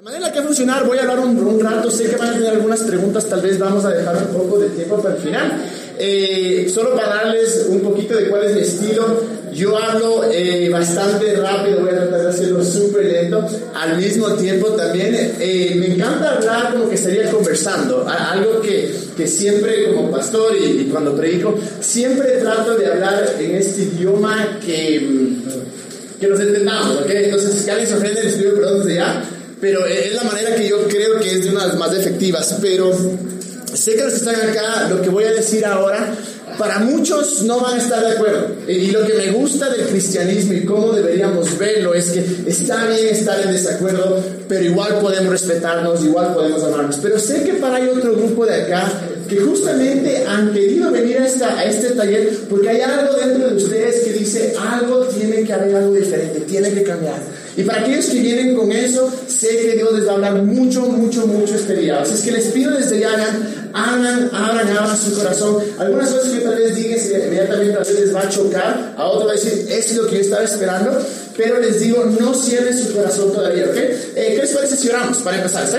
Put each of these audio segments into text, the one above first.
La manera que va a funcionar, voy a hablar un, un, rato, sé que van a tener algunas preguntas, tal vez vamos a dejar un poco de tiempo para el final. Eh, solo para darles un poquito de cuál es mi estilo, yo hablo eh, bastante rápido, voy a tratar de hacerlo súper lento, al mismo tiempo también eh, me encanta hablar como que estaría conversando, algo que, que siempre como pastor y, y, cuando predico, siempre trato de hablar en este idioma que, que nos entendamos, ¿ok? Entonces, si alguien se ofende, les pido perdón desde ya pero es la manera que yo creo que es de una de las más efectivas. Pero sé que los que están acá, lo que voy a decir ahora, para muchos no van a estar de acuerdo. Y lo que me gusta del cristianismo y cómo deberíamos verlo es que está bien estar en desacuerdo, pero igual podemos respetarnos, igual podemos amarnos. Pero sé que para hay otro grupo de acá que justamente han querido venir a, esta, a este taller porque hay algo dentro de ustedes que dice algo tiene que haber algo diferente, tiene que cambiar. Y para aquellos que vienen con eso, sé que Dios les va a hablar mucho, mucho, mucho este día. Así es que les pido desde ya, hagan, abran, abran su corazón. Algunas cosas que tal vez digan inmediatamente a veces les va a chocar, a otros va a decir, eso es lo que yo estaba esperando, pero les digo, no cierren su corazón todavía, ¿ok? Eh, ¿Qué les parece si oramos para empezar? ¿Está?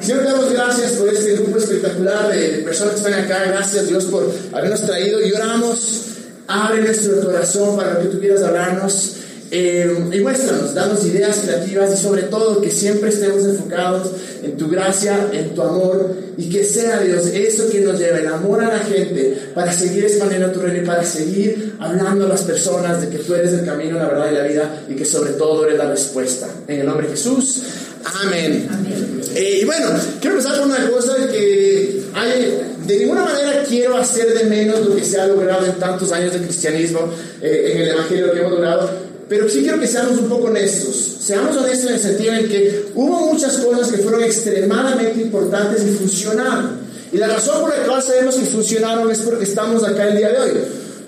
Señor, te damos gracias por este grupo espectacular de, de personas que están acá. Gracias, Dios, por habernos traído y oramos. Abre nuestro corazón para que tú quieras hablarnos. Eh, y muéstranos, danos ideas creativas y sobre todo que siempre estemos enfocados en tu gracia, en tu amor y que sea Dios eso que nos lleve el amor a la gente para seguir expandiendo tu reino y para seguir hablando a las personas de que tú eres el camino, la verdad y la vida y que sobre todo eres la respuesta. En el nombre de Jesús, amén. amén. Eh, y bueno, quiero empezar con una cosa que hay, de ninguna manera quiero hacer de menos lo que se ha logrado en tantos años de cristianismo, eh, en el Evangelio que hemos logrado pero sí quiero que seamos un poco honestos. Seamos honestos en el sentido en que hubo muchas cosas que fueron extremadamente importantes y funcionaron. Y la razón por la cual sabemos que funcionaron es porque estamos acá el día de hoy.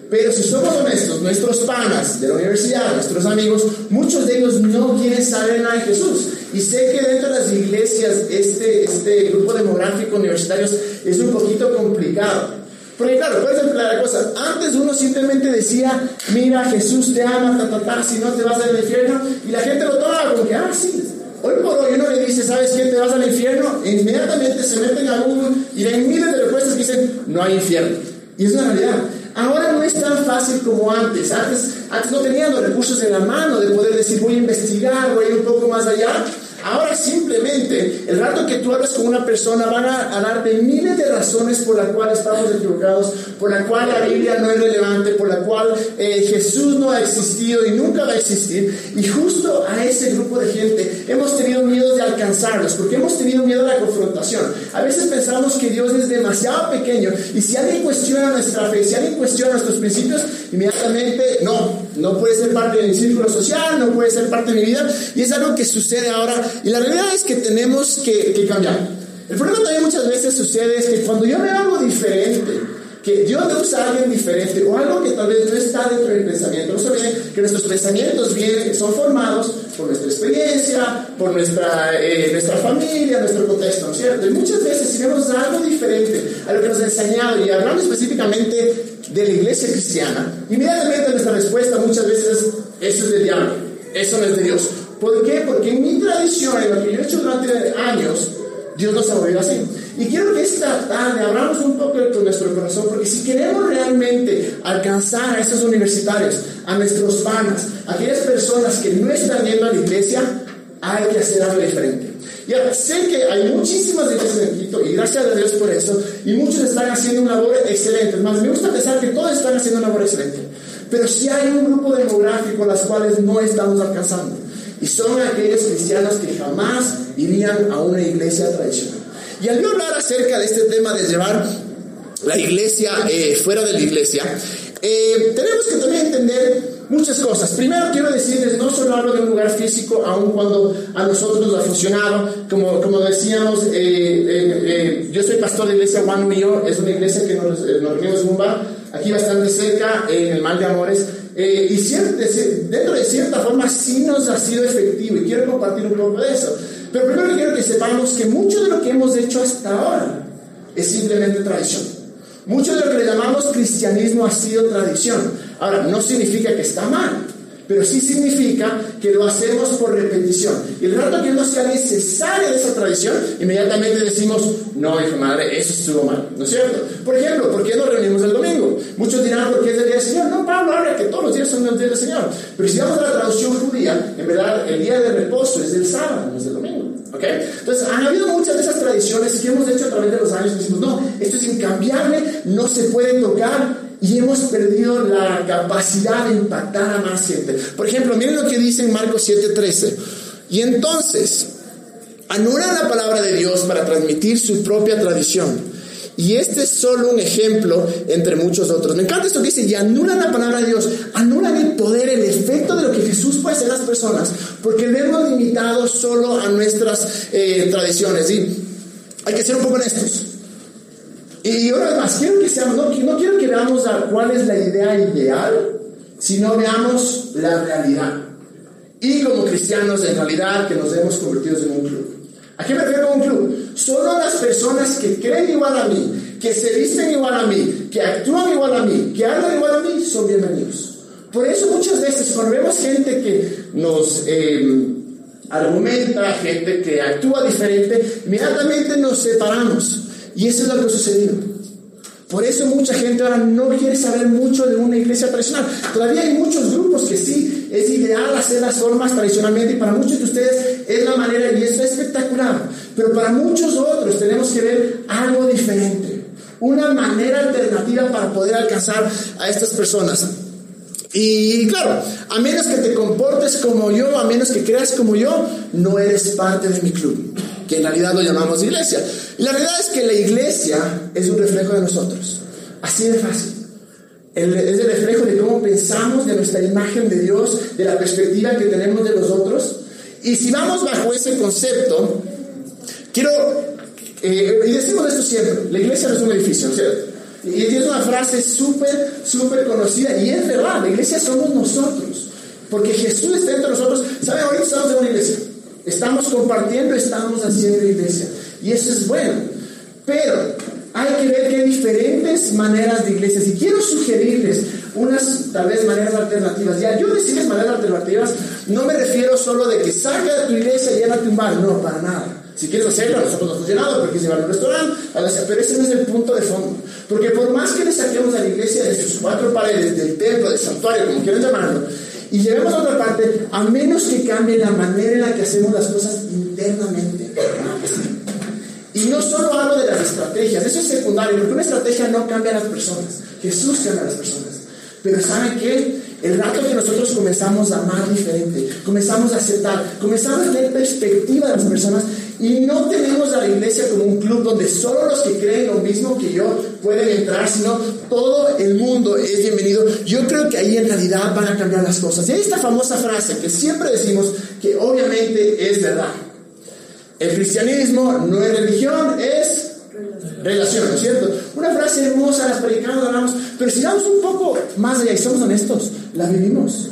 Pero si somos honestos, nuestros panas de la universidad, nuestros amigos, muchos de ellos no quieren saber nada de Jesús. Y sé que dentro de las iglesias este, este grupo demográfico universitario es un poquito complicado. Porque claro, puedes emplear la cosa. Antes uno simplemente decía, mira, Jesús te ama, ta, ta, ta, si no te vas al infierno. Y la gente lo tomaba como que, ah, sí. Hoy por hoy uno le dice, ¿sabes quién te vas al infierno? E inmediatamente se meten a Google y ven miles de respuestas que dicen, no hay infierno. Y es una realidad. Ahora no es tan fácil como antes. Antes, antes no tenían los recursos en la mano de poder decir, voy a investigar, voy a ir un poco más allá. Ahora simplemente, el rato que tú hablas con una persona, van a, a, darte miles de razones por las cuales estamos equivocados, por la cual la Biblia no es relevante, por la cual eh, Jesús no ha existido y nunca va a existir. Y justo a ese grupo de gente hemos tenido miedo de alcanzarlos, porque hemos tenido miedo a la confrontación. A veces pensamos que Dios es demasiado pequeño y si alguien cuestiona nuestra fe, si alguien cuestiona nuestros principios, inmediatamente no, no puede ser parte de mi círculo social, no puede ser parte de mi vida. Y es algo que sucede ahora y la realidad es que tenemos que, que, cambiar. El problema también muchas veces sucede es que cuando yo veo algo diferente, que Dios le usa a diferente o algo que tal vez no está dentro del pensamiento, no se que nuestros pensamientos vienen, son formados por nuestra experiencia, por nuestra, eh, nuestra familia, nuestro contexto, ¿no es cierto? Y muchas veces si vemos algo diferente a lo que nos ha enseñado y hablando específicamente de la iglesia cristiana, inmediatamente nuestra respuesta muchas veces es, eso es del diablo, eso no es de Dios. ¿Por qué? Porque en mi tradición, en lo que yo he hecho durante años, Dios nos ha movido así. Y quiero que esta tarde abramos un poco con nuestro corazón, porque si queremos realmente alcanzar a esos universitarios, a nuestros panas, a aquellas personas que no están yendo a la iglesia, hay que hacer algo diferente. Ya sé que hay muchísimas iglesias en Quito y gracias a Dios por eso, y muchos están haciendo una labor excelente. Más, me gusta pensar que todos están haciendo una labor excelente. Pero si hay un grupo demográfico las cuales no estamos alcanzando. Y son aquellos cristianos que jamás irían a una iglesia tradicional. Y al yo hablar acerca de este tema de llevar la iglesia eh, fuera de la iglesia, eh, tenemos que también entender muchas cosas. Primero quiero decirles, no solo hablo de un lugar físico, aun cuando a nosotros nos ha funcionado. Como, como decíamos, eh, yo soy pastor de iglesia Juan Mío, es una iglesia que nos, nos reunimos en un bar, aquí bastante cerca, en el Mal de Amores. Eh, y cierto, dentro de cierta forma sí nos ha sido efectivo y quiero compartir un poco de eso. Pero primero quiero que sepamos que mucho de lo que hemos hecho hasta ahora es simplemente tradición. Mucho de lo que le llamamos cristianismo ha sido tradición. Ahora, no significa que está mal, pero sí significa que lo hacemos por repetición. Y el rato que no sea necesaria de esa tradición, inmediatamente decimos, no, hijo madre, eso estuvo mal, ¿no es cierto? Por ejemplo, ¿por qué nos reunimos el domingo? Muchos dirán, porque es el día del Señor. No, Pablo habla que todos los días son el día del Señor. Pero si vamos a la traducción judía, en verdad, el día de reposo es del sábado, no es del domingo. ¿Ok? Entonces, han habido muchas de esas tradiciones que hemos hecho a través de los años. Decimos, no, esto es incambiable, no se puede tocar y hemos perdido la capacidad de impactar a más gente. Por ejemplo, miren lo que dice en Marcos 7:13. Y entonces, anulan la palabra de Dios para transmitir su propia tradición. Y este es solo un ejemplo entre muchos otros. Me encanta esto que dice, y anulan la palabra de Dios, anulan el poder, el efecto de lo que Jesús puede hacer en las personas, porque le hemos limitado solo a nuestras eh, tradiciones. Y hay que ser un poco honestos. Y ahora más, quiero que seamos, no, quiero que veamos a cuál es la idea ideal, sino veamos la realidad. Y como cristianos, en realidad, que nos hemos convertido en un club. ¿A qué me refiero con club? Solo las personas que creen igual a mí, que se visten igual a mí, que actúan igual a mí, que hablan igual a mí, son bienvenidos. Por eso muchas veces cuando vemos gente que nos eh, argumenta, gente que actúa diferente, inmediatamente nos separamos. Y eso es lo que ha sucedido. Por eso mucha gente ahora no quiere saber mucho de una iglesia tradicional. Todavía hay muchos grupos que sí, hacer las formas tradicionalmente y para muchos de ustedes es la manera y eso es espectacular. Pero para muchos otros tenemos que ver algo diferente. Una manera alternativa para poder alcanzar a estas personas. Y claro, a menos que te comportes como yo, a menos que creas como yo, no eres parte de mi club que en realidad lo llamamos iglesia. La verdad es que la iglesia es un reflejo de nosotros. Así de fácil. Es el reflejo de cómo pensamos, de nuestra imagen de Dios, de la perspectiva que tenemos de los otros. Y si vamos bajo ese concepto, quiero, eh, y decimos esto siempre, la iglesia no es un edificio, ¿cierto? Y es una frase súper, súper conocida, y es verdad, la iglesia somos nosotros, porque Jesús está entre nosotros. ¿Saben? Ahorita estamos en una iglesia. Estamos compartiendo, estamos haciendo iglesia. Y eso es bueno. Pero hay que ver que hay diferentes maneras de iglesia. Si quiero sugerirles unas tal vez maneras alternativas, ya yo decirles maneras alternativas, no me refiero solo de que saca de tu iglesia y llévate un bar, no, para nada. Si quieres hacerlo, nosotros nos llenado porque es llevar a un restaurante, pero ese no es el punto de fondo. Porque por más que le saquemos a la iglesia de sus cuatro paredes, del templo, del santuario, como quieran llamarlo, y llevemos a otra parte, a menos que cambie la manera en la que hacemos las cosas internamente. Y no solo hablo de las estrategias, eso es secundario, porque una estrategia no cambia a las personas, Jesús cambia a las personas. Pero ¿saben qué? El rato que nosotros comenzamos a amar diferente, comenzamos a aceptar, comenzamos a tener perspectiva de las personas, y no tenemos a la iglesia como un club donde solo los que creen lo mismo que yo pueden entrar, sino todo el mundo es bienvenido. Yo creo que ahí en realidad van a cambiar las cosas. Y hay esta famosa frase que siempre decimos que obviamente es verdad. El cristianismo no es religión, es relación, ¿no es cierto? Una frase hermosa, las predicamos, hablamos, pero si vamos un poco más allá y somos honestos, la vivimos.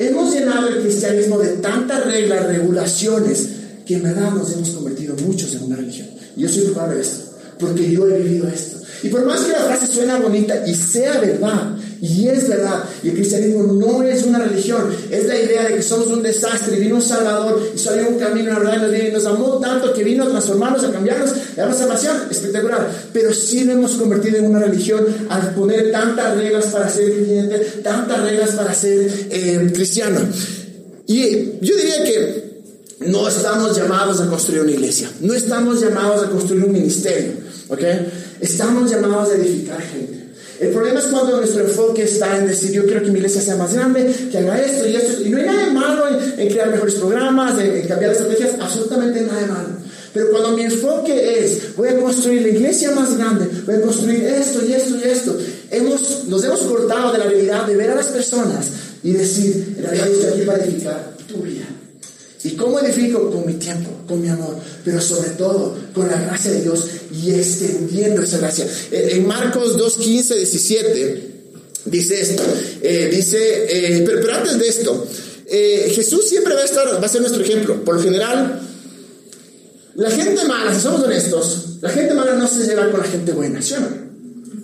Hemos llenado el cristianismo de tantas reglas, regulaciones, que en verdad nos hemos convertido muchos en una religión. Yo soy culpable de esto, porque yo he vivido esto. Y por más que la frase suena bonita y sea verdad, y es verdad, y el cristianismo no es una religión, es la idea de que somos un desastre, y vino un Salvador, y solo un camino, la verdad, y nos amó tanto que vino a transformarnos, a cambiarnos, a darnos salvación, espectacular. Pero sí lo hemos convertido en una religión al poner tantas reglas para ser creyente, tantas reglas para ser eh, cristiano. Y yo diría que no estamos llamados a construir una iglesia, no estamos llamados a construir un ministerio, ¿ok? Estamos llamados a edificar gente. El problema es cuando nuestro enfoque está en decir, yo quiero que mi iglesia sea más grande, que haga esto y esto, y no hay nada de malo en, crear mejores programas, en, cambiar estrategias, absolutamente nada de malo. Pero cuando mi enfoque es, voy a construir la iglesia más grande, voy a construir esto y esto y esto, hemos, nos hemos cortado de la habilidad de ver a las personas y decir, en realidad estoy aquí para edificar tu vida. ¿Y cómo edifico? Con mi tiempo, con mi amor, pero sobre todo con la gracia de Dios y extendiendo esa gracia. En Marcos 2, 15, 17 dice esto, eh, dice, eh, pero, antes de esto, eh, Jesús siempre va a estar, va a ser nuestro ejemplo. Por lo general, la gente mala, si somos honestos, la gente mala no se lleva con la gente buena, ¿sí o no?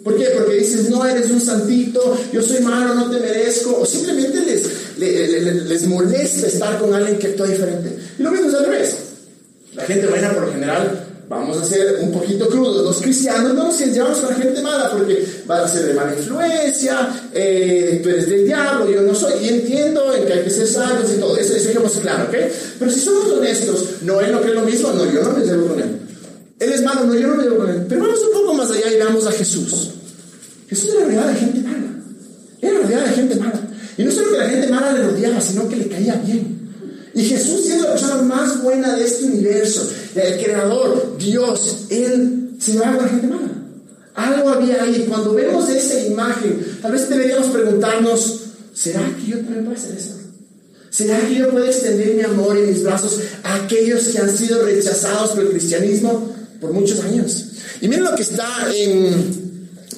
¿Por qué? Porque dices, no eres un santito, yo soy malo, no te merezco, o simplemente les, les molesta estar con alguien que actúa diferente. Y lo mismo es al revés. La gente buena por lo general vamos a ser un poquito crudos. Los cristianos no nos llevamos con la gente mala porque va a ser de mala influencia, eh, tú eres del diablo, yo no soy. Y entiendo en que hay que ser sabios y todo, eso, eso dejemos claro, ¿ok? Pero si somos honestos, no, él no cree lo mismo, no, yo no me llevo con él. Él es malo, no, yo no me llevo con él. Pero vamos un poco más allá y veamos a Jesús. Jesús era rodeado de gente mala. Era rodeado de gente mala. Y no solo que la gente mala le rodeaba, sino que le caía bien. Y Jesús siendo la persona más buena de este universo, el creador, Dios, Él se llevaba con la gente mala. Algo había ahí. Cuando vemos esa imagen, tal vez deberíamos preguntarnos, ¿será que yo también puedo hacer eso? ¿Será que yo puedo extender mi amor y mis brazos a aquellos que han sido rechazados por el cristianismo por muchos años? Y miren lo que está en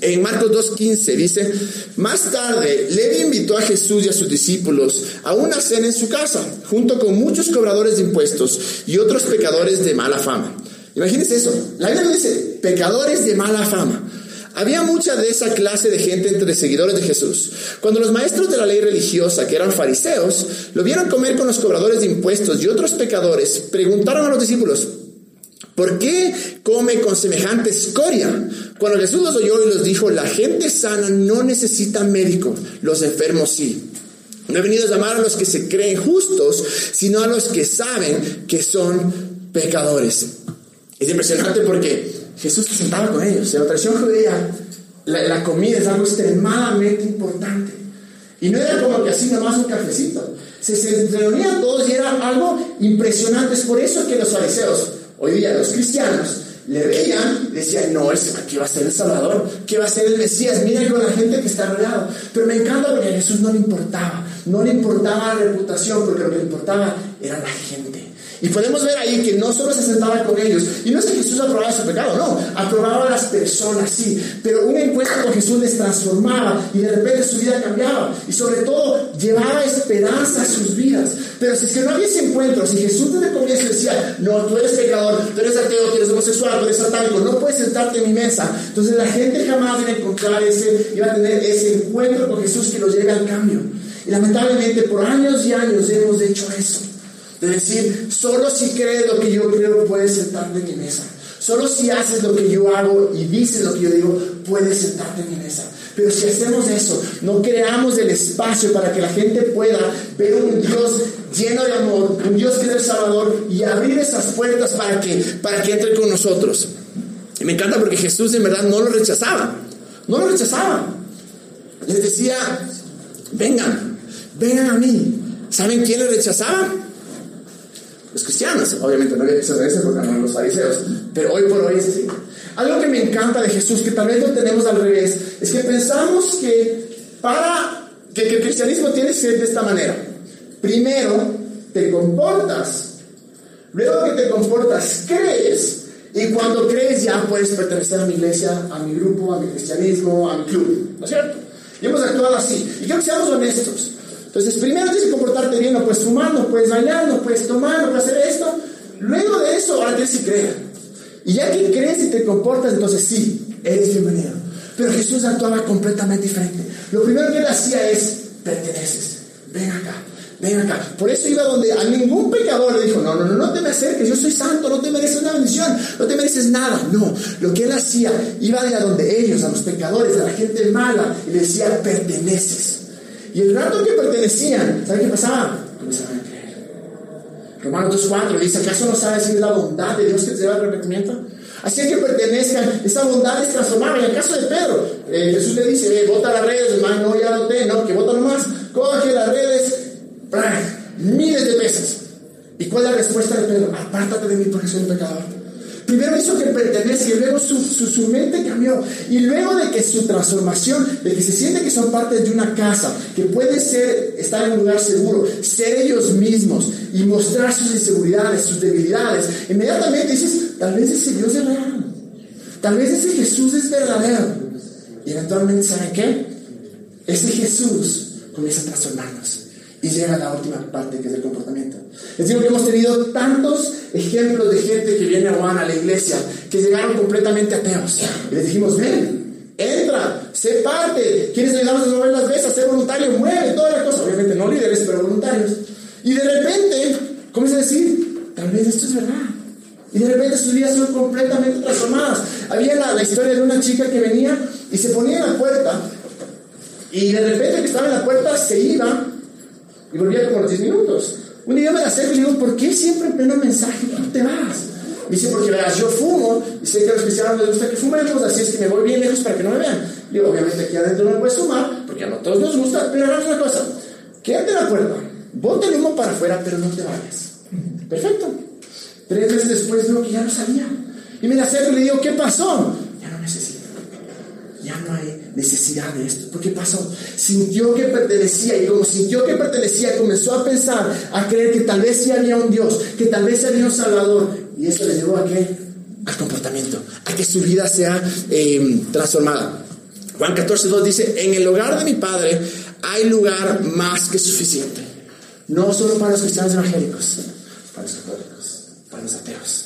en Marcos 2.15 dice, más tarde Levi invitó a Jesús y a sus discípulos a una cena en su casa, junto con muchos cobradores de impuestos y otros pecadores de mala fama. Imagínense eso, la Biblia dice, pecadores de mala fama. Había mucha de esa clase de gente entre seguidores de Jesús. Cuando los maestros de la ley religiosa, que eran fariseos, lo vieron comer con los cobradores de impuestos y otros pecadores, preguntaron a los discípulos, ¿Por qué come con semejante escoria? Cuando Jesús los oyó y los dijo, la gente sana no necesita médico, los enfermos sí. No he venido a llamar a los que se creen justos, sino a los que saben que son pecadores. Es impresionante porque Jesús se sentaba con ellos. En la tradición judía, la, comida es algo extremadamente importante. Y no era como que así nomás un cafecito. Se, se reunían todos y era algo impresionante. Es por eso que los fariseos Hoy día los cristianos le veían, decían, no, aquí va a ser el Salvador, que va a ser el Mesías, mira con la gente que está rodeado. Pero me encanta porque a Jesús no le importaba, no le importaba la reputación, porque lo que le importaba era la gente. Y podemos ver ahí que no solo se sentaba con ellos, y no es que Jesús aprobaba su pecado, no, aprobaba a las personas, sí, pero un encuentro con Jesús les transformaba y de repente su vida cambiaba y sobre todo llevaba esperanza a sus vidas. Pero si es que no había ese encuentro, si Jesús desde el comienzo decía, no, tú eres pecador, tú eres ateo, tú eres homosexual, tú eres satánico, no puedes sentarte en mi mesa, entonces la gente jamás iba a encontrar ese, iba a tener ese encuentro con Jesús que los lleve al cambio. Y lamentablemente por años y años hemos hecho eso. De decir, solo si crees lo que yo creo, puedes sentarte en mi mesa. Solo si haces lo que yo hago y dices lo que yo digo, puedes sentarte en mi mesa. Pero si hacemos eso, no creamos el espacio para que la gente pueda ver un Dios lleno de amor, un Dios que es el Salvador y abrir esas puertas para que, para que entre con nosotros. Y me encanta porque Jesús en verdad no lo rechazaba. No lo rechazaba. Les decía, vengan, vengan a mí. ¿Saben quién le rechazaba? Los cristianos. Obviamente no había ser porque no los fariseos, pero hoy por hoy es así. Algo que me encanta de Jesús, que tal vez lo tenemos al revés, es que pensamos que para que, el cristianismo tiene que ser de esta manera. Primero te comportas, luego que te comportas crees, y cuando crees ya puedes pertenecer a mi iglesia, a mi grupo, a mi cristianismo, a mi club, ¿no es cierto? Y hemos actuado así. Y quiero que seamos honestos. Entonces, primero tienes que comportarte bien, no puedes fumar, no puedes bailar, no puedes tomar, no puedes hacer esto. Luego de eso, ahora tienes que creer. Y ya que crees y te comportas, entonces sí, eres bienvenido. Pero Jesús actuaba completamente diferente. Lo primero que él hacía es, perteneces, ven acá, ven acá. Por eso iba donde a ningún pecador le dijo, no, no, no, no te me acerques, yo soy santo, no te mereces una bendición, no te mereces nada. No, lo que él hacía, iba a donde ellos, a los pecadores, a la gente mala, y le decía, perteneces. Y el rato que pertenecían, ¿saben qué pasaba? Comenzaban a creer. Romanos 2.4 dice, ¿acaso no sabes si es la bondad de Dios que te lleva al arrepentimiento? Así que pertenezcan, esa bondad es transformada. En el caso de Pedro, eh, Jesús le dice, eh, bota las redes, hermano, no, ya no te, no, que bota nomás, coge las redes, miles de pesos. ¿Y cuál es la respuesta de Pedro? Apártate de mí porque soy un pecador. Primero hizo que pertenece y luego su, su, mente cambió. Y luego de que su transformación, de que se siente que son parte de una casa, que puede ser estar en un lugar seguro, ser ellos mismos y mostrar sus inseguridades, sus debilidades, inmediatamente dices, tal vez ese Dios es real. Tal vez ese Jesús es verdadero. Y eventualmente, ¿saben qué? Ese Jesús comienza a transformarnos. Y llega la última parte que es el comportamiento. Les digo que hemos tenido tantos ejemplos de gente que viene a Juan a la iglesia que llegaron completamente ateos. Y les dijimos, ven, entra, sé parte. ¿Quieres ayudarnos a mover las mesas? Sé voluntario, mueve toda la cosa. Obviamente no líderes, pero voluntarios. Y de repente, comienza a decir, tal vez esto es verdad. Y de repente sus vidas son completamente transformadas. Había la, la historia de una chica que venía y se ponía en la puerta. Y de repente que estaba en la puerta se iba y volvía como a los 10 minutos. Un día me la acerco y le digo, ¿por qué siempre en pleno mensaje tú te vas? Me dice, porque verás, yo fumo y sé que a los cristianos les gusta que fumemos, así es que me voy bien lejos para que no me vean. Digo, obviamente aquí adentro no puedes fumar, porque a nosotros nos gusta, pero hagamos una cosa, quédate en la puerta, bote el humo para afuera, pero no te vayas. Perfecto. Tres meses después veo que ya no salía. Y me la acerco y le digo, ¿qué pasó? Ya no necesito. Ya no hay necesidad de esto. ¿Por qué pasó? Sintió que pertenecía y como sintió que pertenecía, comenzó a pensar, a creer que tal vez sí había un Dios, que tal vez había un Salvador. Y eso le llevó a qué? Al comportamiento, a que su vida sea eh, transformada. Juan 14, 2 dice, en el hogar de mi Padre hay lugar más que suficiente. No solo para los cristianos evangélicos, para los católicos, para los ateos.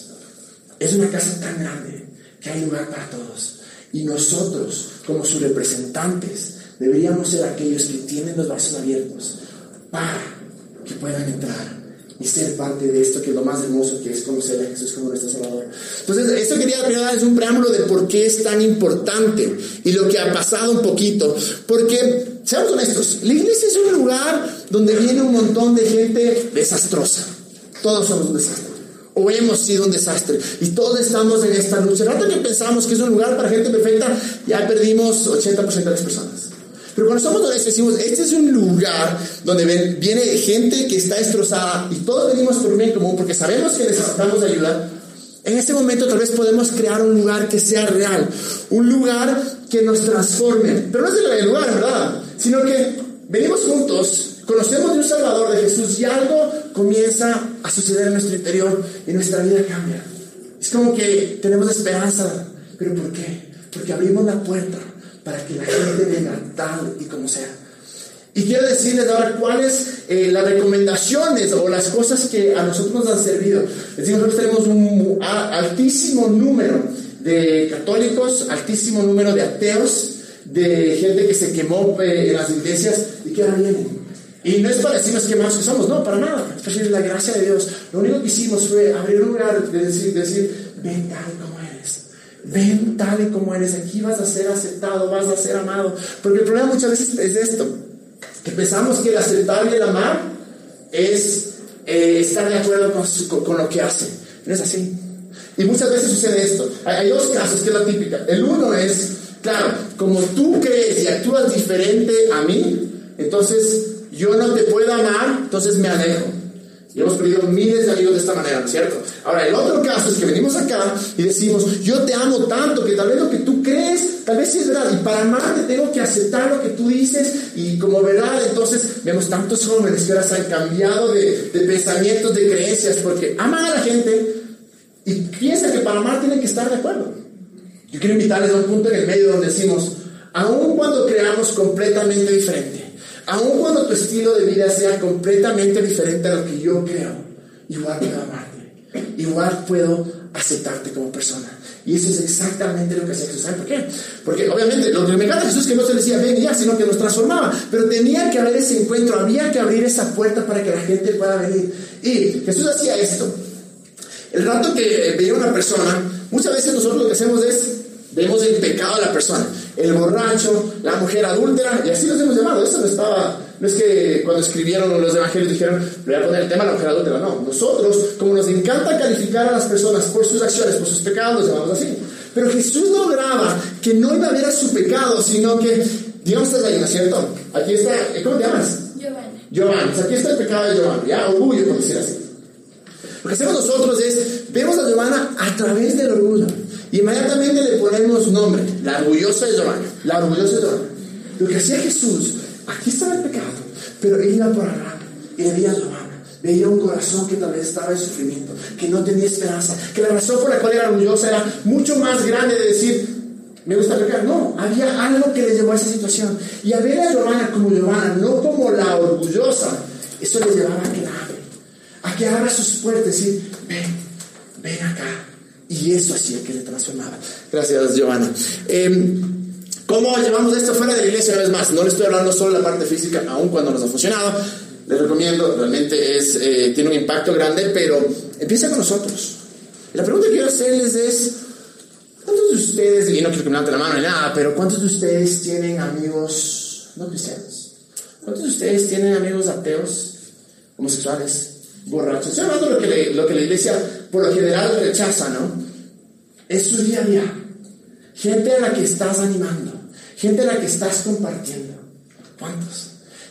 Es una casa tan grande que hay lugar para todos. Y nosotros, como sus representantes, deberíamos ser aquellos que tienen los brazos abiertos para que puedan entrar y ser parte de esto que es lo más hermoso que es conocer a Jesús como nuestro Salvador. Entonces, esto quería dar es un preámbulo de por qué es tan importante y lo que ha pasado un poquito. Porque, seamos honestos, la iglesia es un lugar donde viene un montón de gente desastrosa. Todos somos un desastre o hemos sido un desastre. Y todos estamos en esta lucha. El rato que pensamos que es un lugar para gente perfecta, ya perdimos 80% de las personas. Pero cuando somos honestos decimos, este es un lugar donde viene gente que está destrozada y todos venimos por un bien común porque sabemos que necesitamos ayuda. En este momento tal vez podemos crear un lugar que sea real, un lugar que nos transforme. Pero no es el lugar, ¿verdad? Sino que venimos juntos Conocemos de un Salvador, de Jesús, y algo comienza a suceder en nuestro interior y nuestra vida cambia. Es como que tenemos esperanza. ¿Pero por qué? Porque abrimos la puerta para que la gente venga tal y como sea. Y quiero decirles ahora cuáles eh, las recomendaciones o las cosas que a nosotros nos han servido. Es decir, nosotros tenemos un altísimo número de católicos, altísimo número de ateos, de gente que se quemó eh, en las iglesias y que ahora vienen y no es para decirnos que más que somos, no, para nada. Es decir, la gracia de Dios. Lo único que hicimos fue abrir un lugar de decir, decir, ven tal como eres. Ven tal y como eres. Aquí vas a ser aceptado, vas a ser amado. Porque el problema muchas veces es esto. Que pensamos que el aceptar y el amar es eh, estar de acuerdo con, con, lo que hace. No es así. Y muchas veces sucede esto. Hay, hay dos casos que es la típica. El uno es, claro, como tú crees y actúas diferente a mí, entonces yo no te puedo amar, entonces me alejo. Y hemos perdido miles de amigos de esta manera, ¿no es cierto? Ahora, el otro caso es que venimos acá y decimos, yo te amo tanto que tal vez lo que tú crees, tal vez sí es verdad, y para amarte tengo que aceptar lo que tú dices, y como verdad, entonces vemos tantos jóvenes que ahora se han cambiado de, pensamientos, de creencias, porque aman a la gente y piensan que para amar tienen que estar de acuerdo. Yo quiero invitarles a un punto en el medio donde decimos, aun cuando creamos completamente diferente, Aun cuando tu estilo de vida sea completamente diferente a lo que yo creo, igual puedo amarte, igual puedo aceptarte como persona. Y eso es exactamente lo que hacía Jesús. ¿Saben por qué? Porque obviamente lo que me encanta Jesús es que no se decía ven y ya, sino que nos transformaba. Pero tenía que haber ese encuentro, había que abrir esa puerta para que la gente pueda venir. Y Jesús hacía esto. El rato que veía una persona, muchas veces nosotros lo que hacemos es vemos el pecado de la persona el borracho, la mujer adúltera, y así los hemos llamado. Eso no estaba, no es que cuando escribieron los evangelios dijeron, le voy a poner el tema de la mujer adúltera, no. Nosotros, como nos encanta calificar a las personas por sus acciones, por sus pecados, los llamamos así. Pero Jesús lograba que no iba a ver a su pecado, sino que, digamos, estás ahí, ¿no es cierto? Aquí está, ¿cómo te llamas? Giovanni. Giovanni, aquí está el pecado de Giovanni, ya, orgullo, por decir así. Lo que hacemos nosotros es, vemos a Giovanna a través del orgullo. Inmediatamente le ponemos nombre, la orgullosa de Giovanna, la orgullosa de Giovanna. Lo que hacía Jesús, aquí estaba el pecado, pero iba por arriba y veía a Giovanna, veía un corazón que tal vez estaba en sufrimiento, que no tenía esperanza, que la razón por la cual era orgullosa era mucho más grande de decir, me gusta pecar. No, había algo que le llevó a esa situación. Y a ver a Giovanna como Giovanna, no como la orgullosa, eso le llevaba a que la abre, a que abra sus puertas y decir, ven, ven acá, y eso hacía que le transformaba. Gracias, Giovanna. Em, ¿Cómo llevamos esto fuera de la iglesia una vez más? No le estoy hablando solo de la parte física, aun cuando nos ha funcionado. Les recomiendo, realmente es, eh, tiene un impacto grande, pero empieza con nosotros. La pregunta que quiero hacerles es, ¿cuántos de ustedes, y no quiero que me la mano ni nada, pero ¿cuántos de ustedes tienen amigos no cristianos? ¿Cuántos de ustedes tienen amigos ateos, homosexuales, borrachos? Estoy hablando de lo que, lo que la iglesia por lo general rechaza, ¿no? Es su día a día. Gente a la que estás animando, gente a la que estás compartiendo. ¿Cuántos?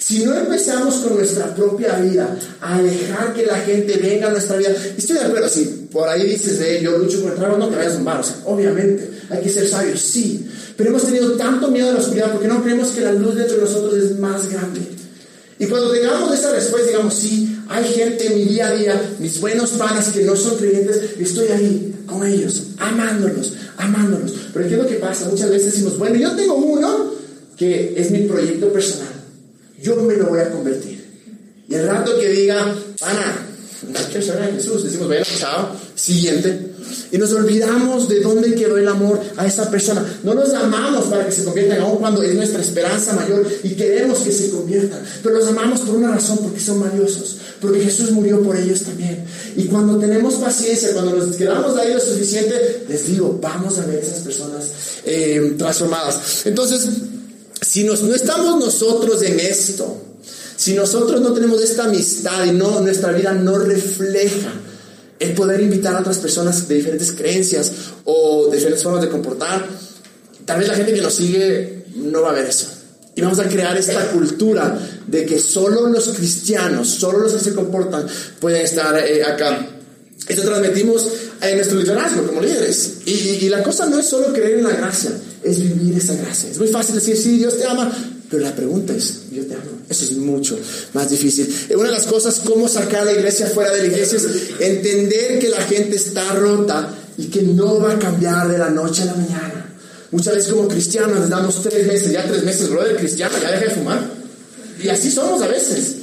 Si no empezamos con nuestra propia vida a dejar que la gente venga a nuestra vida, estoy de acuerdo, si por ahí dices, de yo lucho por trabajo, no te vayas a zumbar, o sea, obviamente, hay que ser sabios, sí, pero hemos tenido tanto miedo a la oscuridad porque no creemos que la luz dentro de nosotros es más grande. Y cuando tengamos esa respuesta, digamos, sí, hay gente en mi día a día, mis buenos panas que no son creyentes, estoy ahí con ellos, amándolos, amándolos. Pero ¿qué es lo que pasa? Muchas veces decimos, bueno, yo tengo uno que es mi proyecto personal, yo me lo voy a convertir. Y el rato que diga, pana, no quiero saber a Jesús, decimos, bueno, chao, siguiente. Y nos olvidamos de dónde quedó el amor a esa persona. No nos amamos para que se conviertan, aun cuando es nuestra esperanza mayor y queremos que se conviertan. Pero los amamos por una razón, porque son valiosos. Porque Jesús murió por ellos también. Y cuando tenemos paciencia, cuando nos quedamos ahí lo suficiente, les digo, vamos a ver esas personas eh, transformadas. Entonces, si nos, no estamos nosotros en esto, si nosotros no tenemos esta amistad y no, nuestra vida no refleja el poder invitar a otras personas de diferentes creencias o de diferentes formas de comportar, tal vez la gente que nos sigue no va a ver eso. Y vamos a crear esta cultura de que solo los cristianos, solo los que se comportan, pueden estar eh, acá. Esto transmitimos en nuestro liderazgo como líderes. Y, y, la cosa no es solo creer en la gracia, es vivir esa gracia. Es muy fácil decir, sí, Dios te ama, pero la pregunta es, Dios te ama. Eso es mucho más difícil. Una de las cosas, cómo sacar a la iglesia fuera de la iglesia, es entender que la gente está rota y que no va a cambiar de la noche a la mañana. Muchas veces como cristianos les damos tres meses, ya tres meses, brother cristiano, ya deja de fumar. Y así somos a veces.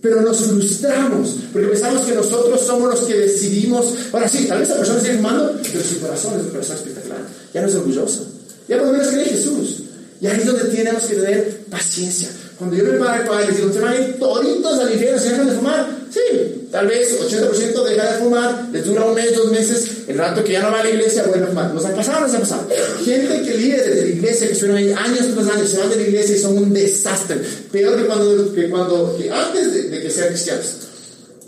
Pero nos frustramos porque pensamos que nosotros somos los que decidimos. Ahora sí, tal vez esa persona sigue fumando, pero su corazón es un corazón espectacular. Ya no es orgulloso. Ya por lo menos cree en Jesús. Y ahí es donde tenemos que tener paciencia. Cuando yo me paro para les digo, ¿se van a ir toditos al infierno si dejan de fumar? Sí, tal vez 80% deja de fumar, les dura un mes, dos meses, el rato que ya no va a la iglesia vuelve a fumar. ¿Nos ha pasado nos ha pasado? Gente que líderes de la iglesia, que estuvieron ahí años tras años, se van de la iglesia y son un desastre. Peor que cuando, que cuando antes de, de, que sean cristianos.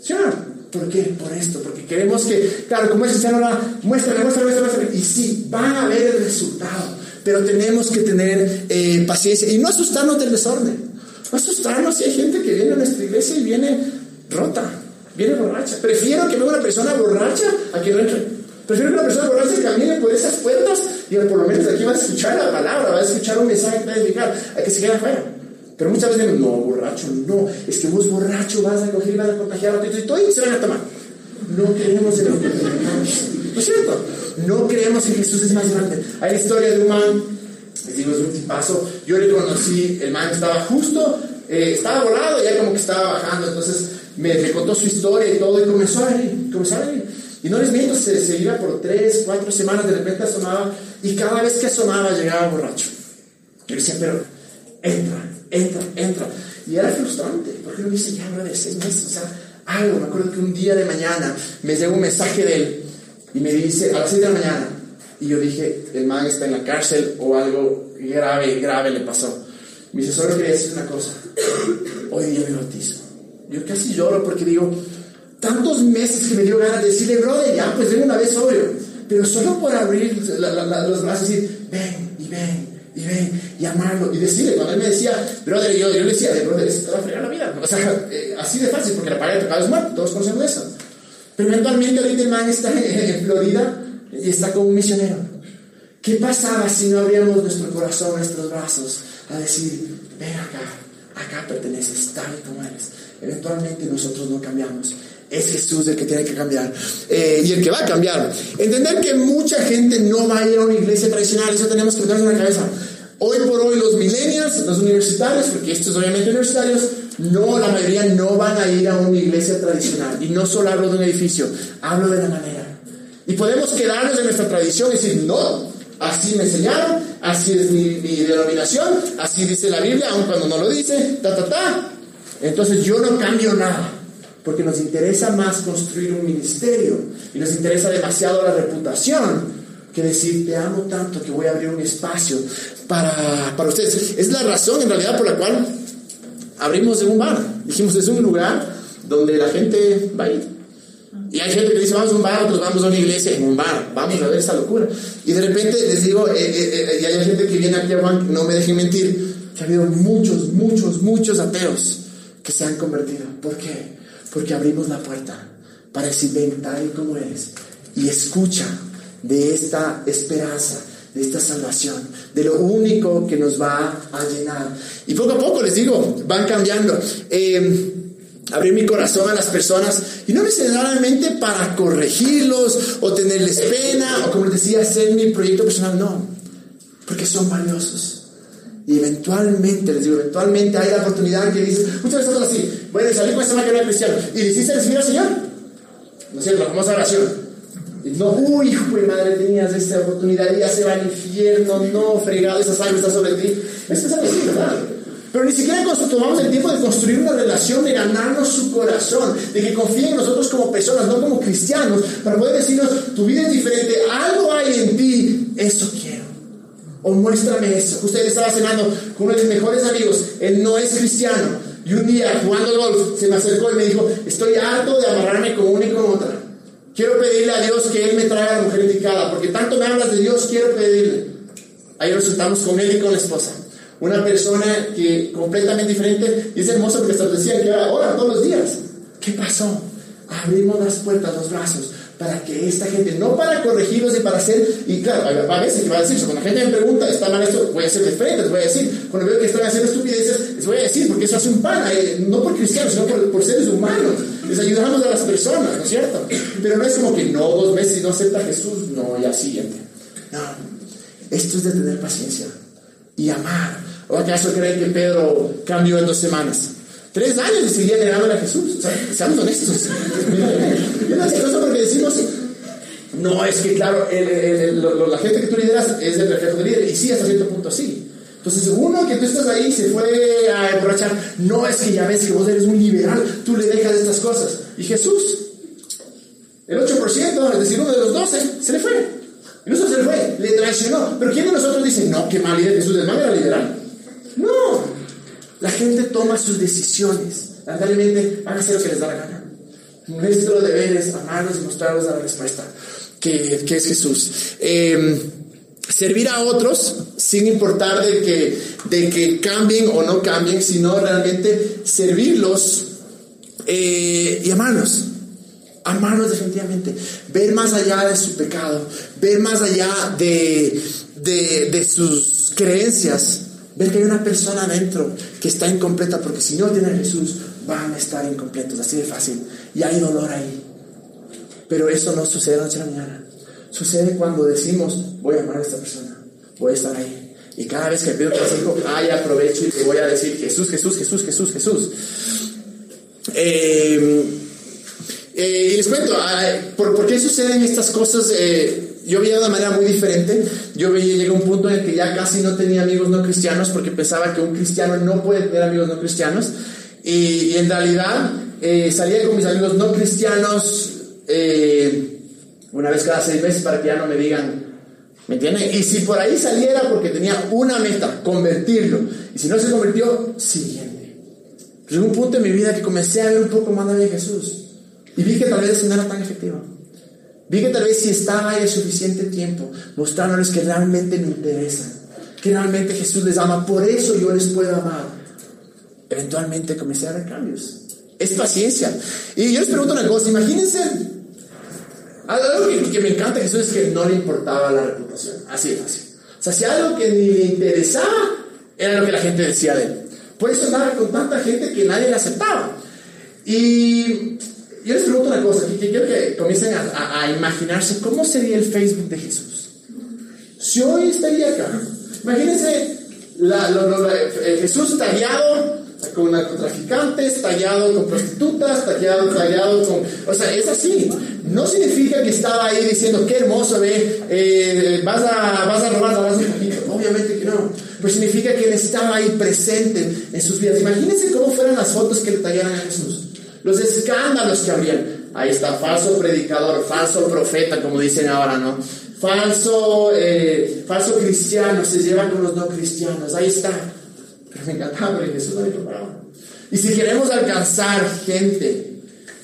¿Sí o no? ¿Por qué? Por esto, porque queremos que, claro, como es cristiano, ahora, muéstrame, muéstrame, muéstrame, y sí, van a ver el resultado pero tenemos que tener eh, paciencia y no asustarnos del desorden. No asustarnos si hay gente que viene a nuestra iglesia y viene rota, viene borracha. Prefiero que venga una persona borracha a que no entre. Prefiero que una persona borracha camine por esas puertas y por lo menos aquí va a escuchar la palabra, va a escuchar un mensaje que va a edificar, a que se quede afuera. Pero muchas veces no, borracho, no, es que vos borracho vas a coger y vas a contagiar a otro y todo y se van a tomar. No creemos en lo que ¿No es cierto? No creemos que Jesús es más grande. Hay la historia de un man, les digo, es un tipazo. Yo le conocí, el man estaba justo, eh, estaba volado, ya como que estaba bajando. Entonces me, contó su historia y todo, y comenzó a ir, comenzó a ir. Y no les miento, se, iba por tres, cuatro semanas, de repente asomaba, y cada vez que asomaba llegaba borracho. Yo decía, pero entra, entra, entra. Y era frustrante, porque uno dice, ya, de seis meses, o sea, algo. Me acuerdo que un día de mañana me llegó un mensaje de él y me dice a las 6 de la mañana. Y yo dije, el man está en la cárcel o algo grave, grave le pasó. Me dice, solo quería decir una cosa. Hoy día me bautizo. Yo casi lloro porque digo, tantos meses que me dio ganas de decirle, brother, ya, pues ven una vez obvio. Pero solo por abrir la, la, la, los brazos y decir, ven y ven y ven y amarlo y decirle, cuando él me decía, brother, yo, yo le decía, brother, esto te va a fregar la vida. O sea, eh, así de fácil, porque la paga de pecado es muerte, todos conocemos eso. Pero eventualmente ahorita el man está en Florida y está como un misionero. ¿Qué pasaba si no abríamos nuestro corazón, nuestros brazos a decir, ven acá, acá perteneces tal y como eres? Eventualmente nosotros no cambiamos. Es Jesús el que tiene que cambiar eh, y el que va a cambiar. Entender que mucha gente no va a ir a una iglesia tradicional, eso tenemos que meternos en la cabeza. Hoy por hoy los millennials, los universitarios, porque estos obviamente universitarios, no, la mayoría no van a ir a una iglesia tradicional. Y no solo hablo de un edificio, hablo de la manera. Y podemos quedarnos en nuestra tradición y decir, no, así me enseñaron, así es mi, mi denominación, así dice la Biblia, aun cuando no lo dice, ta, ta, ta. Entonces yo no cambio nada, porque nos interesa más construir un ministerio y nos interesa demasiado la reputación que decir, te amo tanto que voy a abrir un espacio para, para ustedes. Es la razón en realidad por la cual abrimos un bar. Dijimos, es un lugar donde la gente va a ir. Y hay gente que dice, vamos a un bar, otros vamos a una iglesia en un bar, vamos a ver esa locura. Y de repente les digo, eh, eh, eh, y hay gente que viene aquí a Juan, no me dejen mentir, que ha habido muchos, muchos, muchos ateos que se han convertido. ¿Por qué? Porque abrimos la puerta para decir, ven tal y como eres, y escucha de esta esperanza, de esta salvación, de lo único que nos va a llenar. Y poco a poco, les digo, van cambiando. Eh, abrir mi corazón a las personas y no necesariamente para corregirlos o tenerles pena o como les decía, hacer mi proyecto personal, no, porque son valiosos. Y eventualmente, les digo, eventualmente hay la oportunidad que dices, muchas veces así, bueno, salí con esa máquina de cristiano y le hiciste recibir al Señor. ¿No es cierto? La famosa oración. No, uy, hijo de madre, tenías esta oportunidad ya se va al infierno, no, fregado, esa sangre está sobre ti. Es que ¿verdad? Pero ni siquiera tomamos el tiempo de construir una relación, de ganarnos su corazón, de que confíe en nosotros como personas, no como cristianos, para poder decirnos, tu vida es diferente, algo hay en ti, eso quiero. O muéstrame eso. Usted estaba cenando con uno de mis mejores amigos, él no es cristiano, y un día jugando golf se me acercó y me dijo, estoy harto de amarrarme con una y con otra. Quiero pedirle a Dios que Él me traiga la mujer indicada, porque tanto me hablas de Dios, quiero pedirle. Ahí resultamos con él y con la esposa. Una persona que completamente diferente, y es hermoso porque hasta decía que ahora todos los días. ¿Qué pasó? Abrimos las puertas, los brazos, para que esta gente, no para corregirlos y para hacer, y claro, a veces que va a decir, cuando la gente me pregunta, ¿está mal esto? Voy a hacer de frente, les voy a decir. Cuando veo que están haciendo estupideces, les voy a decir, porque eso hace un pan, eh, no por cristianos, sino por, por, seres humanos. Les ayudamos a las personas, ¿no es cierto? Pero no es como que no, dos meses y no acepta a Jesús, no, ya siguiente. No, esto es de tener paciencia y amar. ¿O acaso creen que Pedro cambió en dos semanas? Tres años y seguía negándole a Jesús. O sea, seamos honestos. es chistoso porque decimos, no, es que claro, el, el, la gente que tú lideras es el reflejo de líder. Y sí, hasta cierto punto sí. Entonces, uno que tú estás ahí se fue a emborrachar. No, es que ya ves que vos eres un liberal, tú le dejas estas cosas. Y Jesús, el 8%, es decir, uno de los 12, se le fue. Y no solo se le fue, le traicionó. Pero ¿quién de nosotros dice, no, qué mal líder Jesús, es mal era liberal? No, la gente toma sus decisiones. Lamentablemente van a hacer lo que les da la gana. Nuestro deber es amarlos y mostrarles la respuesta, que, es Jesús. Eh, servir a otros sin importar de que, cambien o no cambien, sino realmente servirlos eh, y amarlos. Amarlos definitivamente. Ver más allá de su pecado, ver más allá de sus creencias ver que hay una persona adentro que está incompleta, porque si no tiene a Jesús, van a estar incompletos, así de fácil. Y hay dolor ahí. Pero eso no sucede noche a la mañana. Sucede cuando decimos, voy a amar a esta persona, voy a estar ahí. Y cada vez que pido consejo, ay, aprovecho y te voy a decir Jesús, Jesús, Jesús, Jesús, Jesús. Eh, eh, y les cuento, ¿por, ¿por, qué suceden estas cosas? Eh, yo veía de una manera muy diferente. Yo veía, llegué a un punto en el que ya casi no tenía amigos no cristianos porque pensaba que un cristiano no puede tener amigos no cristianos. Y, en realidad eh, salía con mis amigos no cristianos eh, una vez cada seis meses para que ya no me digan, ¿me entienden? Y si por ahí saliera porque tenía una meta, convertirlo. Y si no se convirtió, siguiente. Llegó un punto en mi vida que comencé a ver un poco más de Jesús. Y vi que tal vez no era tan efectivo. Vi que tal vez si estaba ahí el suficiente tiempo, mostrándoles que realmente me interesa, que realmente Jesús les ama, por eso yo les puedo amar. Eventualmente comencé a ver cambios. Es paciencia. Y yo les pregunto una cosa, imagínense, algo que, me encanta Jesús es que no le importaba la reputación. Así es así. O sea, si algo que ni le interesaba, era lo que la gente decía de él. Por eso andaba con tanta gente que nadie le aceptaba. Y yo les pregunto una cosa, que quiero que comiencen a, imaginarse cómo sería el Facebook de Jesús. Si hoy estaría acá, imagínense Jesús tallado con narcotraficantes, tallado con prostitutas, tallado, tallado con... O sea, es así. no significa que estaba ahí diciendo, qué hermoso, ve, eh, vas, a, vas a robar, vas un poquito. Obviamente que no. Pero significa que él estaba ahí presente en sus vidas. Imagínense cómo fueran las fotos que le tallaran a Jesús. Los escándalos que habrían. Ahí está, falso predicador, falso profeta, como dicen ahora, ¿no? Falso, eh, falso cristiano, se lleva con los no cristianos. Ahí está. Pero me encantaba porque Jesús no dijo Y si queremos alcanzar gente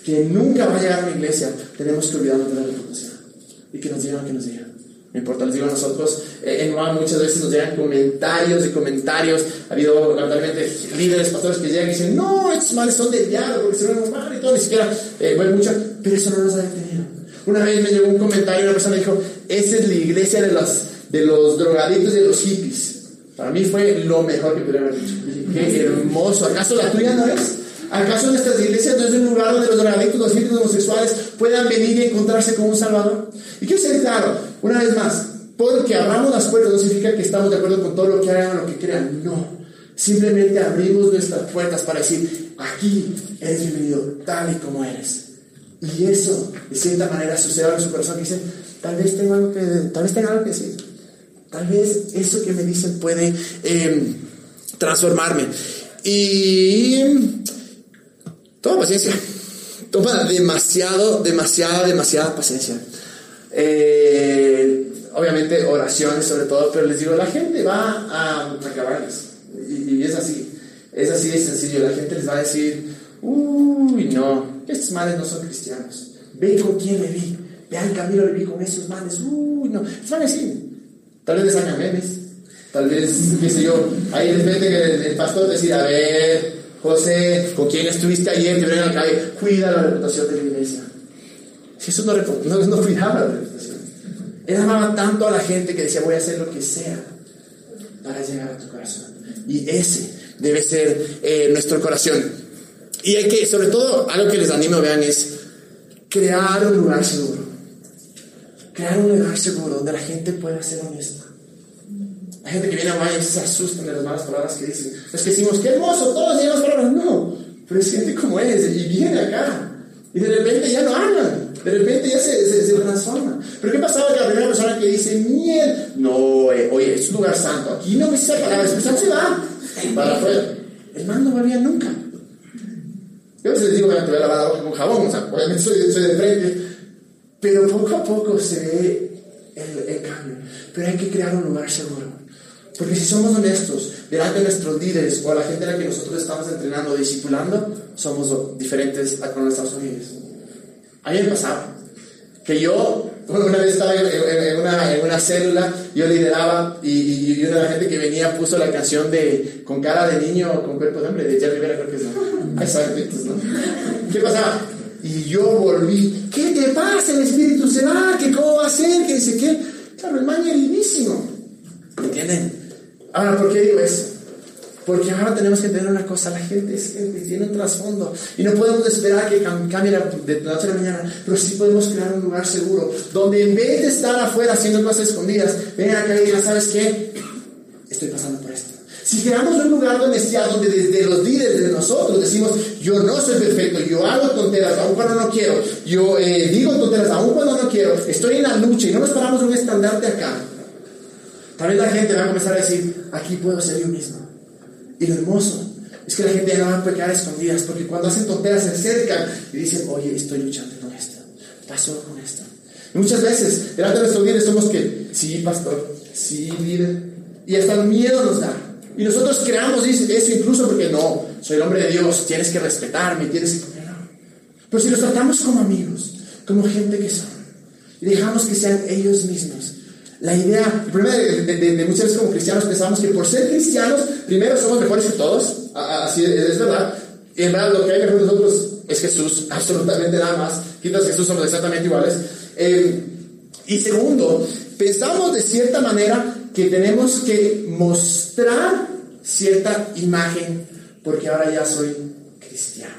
que nunca va a llegar a una iglesia, tenemos que olvidarnos de la reputación. Y que nos digan lo que nos digan. No importa, les digo a nosotros, eh, en muchas veces nos llegan comentarios y comentarios. Ha habido, lamentablemente, líderes, pastores que llegan y dicen, no, estos males son del diablo, porque se ven mal y todo, ni siquiera, eh, bueno, mucho, pero eso no nos ha detenido. Una vez me llegó un comentario, una persona dijo, esa es la iglesia de los, de los drogadictos y de los hippies. Para mí fue lo mejor que pudiera haber dicho. Qué hermoso. ¿Acaso la tuya no es? ¿Acaso nuestras iglesias no es un lugar donde los drogadictos, los hijos homosexuales puedan venir y encontrarse con un Salvador? Y quiero ser claro, una vez más, porque abramos las puertas no significa que estamos de acuerdo con todo lo que hagan o lo que crean, no. Simplemente abrimos nuestras puertas para decir, aquí eres bienvenido tal y como eres. Y eso, de cierta manera, sucede en su corazón. Dice, tal vez tenga algo que, tal vez tenga algo que decir. Tal vez eso que me dicen puede em, transformarme. Y Toma paciencia. Toma demasiado, demasiada, demasiada paciencia. Eh, obviamente oraciones sobre todo, pero les digo, la gente va a acabarles. Y, y, es así. Es así de sencillo. La gente les va a decir, uy, no, estos males no son cristianos. Ve con quién me vi. Vean camino le vi con esos males. Uy, no. Les van a decir. Tal vez les hagan memes. Tal vez, qué sé yo, ahí les meten el, el pastor decir, a ver, José, con quién estuviste ayer, te ven a la calle, cuida la reputación de la iglesia. Jesús no, no, no cuidaba la reputación. Él amaba tanto a la gente que decía, voy a hacer lo que sea para llegar a tu corazón. Y ese debe ser eh, nuestro corazón. Y hay que, sobre todo, algo que les animo, vean, es crear un lugar seguro. Crear un lugar seguro donde la gente pueda ser honesta. Hay gente que viene a Maya se asustan de las malas palabras que dicen. Es que decimos, qué hermoso, todos las palabras. No, pero es gente como es y viene acá. Y de repente ya no hablan. De repente ya se, se, transforma. Pero ¿qué pasaba con la primera persona que dice miel? No, eh, oye, es un lugar santo. Aquí no me dice palabras. Pues se va para afuera. El man no volvía nunca. Yo a veces les digo que me voy a lavar la boca con jabón. O sea, obviamente soy, soy de frente. Pero poco a poco se ve el, el cambio. Pero hay que crear un lugar seguro. Porque si somos honestos delante de nuestros líderes o a la gente a la que nosotros estamos entrenando o discipulando, somos diferentes a con nuestros familias. A mí me pasaba que yo, una vez estaba en, una, en una, célula, yo lideraba y, y, una de la gente que venía puso la canción de Con cara de niño, con cuerpo de hombre, de Jerry Rivera, creo que es. ¿no? Ay, ¿no? ¿Qué pasaba? Y yo volví, ¿qué te pasa? El espíritu se va, ¿qué cómo va a ser? ¿Qué dice qué? Claro, el man lindísimo. ¿Entienden? Ahora, ¿por qué digo eso? Porque ahora tenemos que entender una cosa, la gente es gente, tiene un trasfondo y no podemos esperar que cambie de la noche a la mañana, pero sí podemos crear un lugar seguro donde en vez de estar afuera haciendo cosas escondidas, vengan acá y digan, ¿sabes qué? Estoy pasando por esto. Si creamos un lugar donde sea, donde desde los líderes de nosotros decimos, yo no soy perfecto, yo hago tonteras aun cuando no quiero, yo eh, digo tonteras aun cuando no quiero, estoy en la lucha y no nos paramos un estandarte acá, Tal vez la gente va a comenzar a decir, aquí puedo ser yo mismo. Y lo hermoso es que la gente ya no va a pecar a escondidas, porque cuando hacen tonteras se acercan y dicen, oye, estoy luchando con esto, pasó con esto. Y muchas veces, delante de nuestros líderes somos que, sí, pastor, sí, líder, y hasta el miedo nos da. Y nosotros creamos eso incluso porque no, soy el hombre de Dios, tienes que respetarme, tienes que... Pero si los tratamos como amigos, como gente que son, y dejamos que sean ellos mismos, la idea, el problema de, muchas veces como cristianos pensamos que por ser cristianos, primero somos mejores que todos, así es, verdad, y en verdad lo que hay mejor de nosotros es Jesús, absolutamente nada más, quitas Jesús somos exactamente iguales. Eh, y segundo, pensamos de cierta manera que tenemos que mostrar cierta imagen porque ahora ya soy cristiano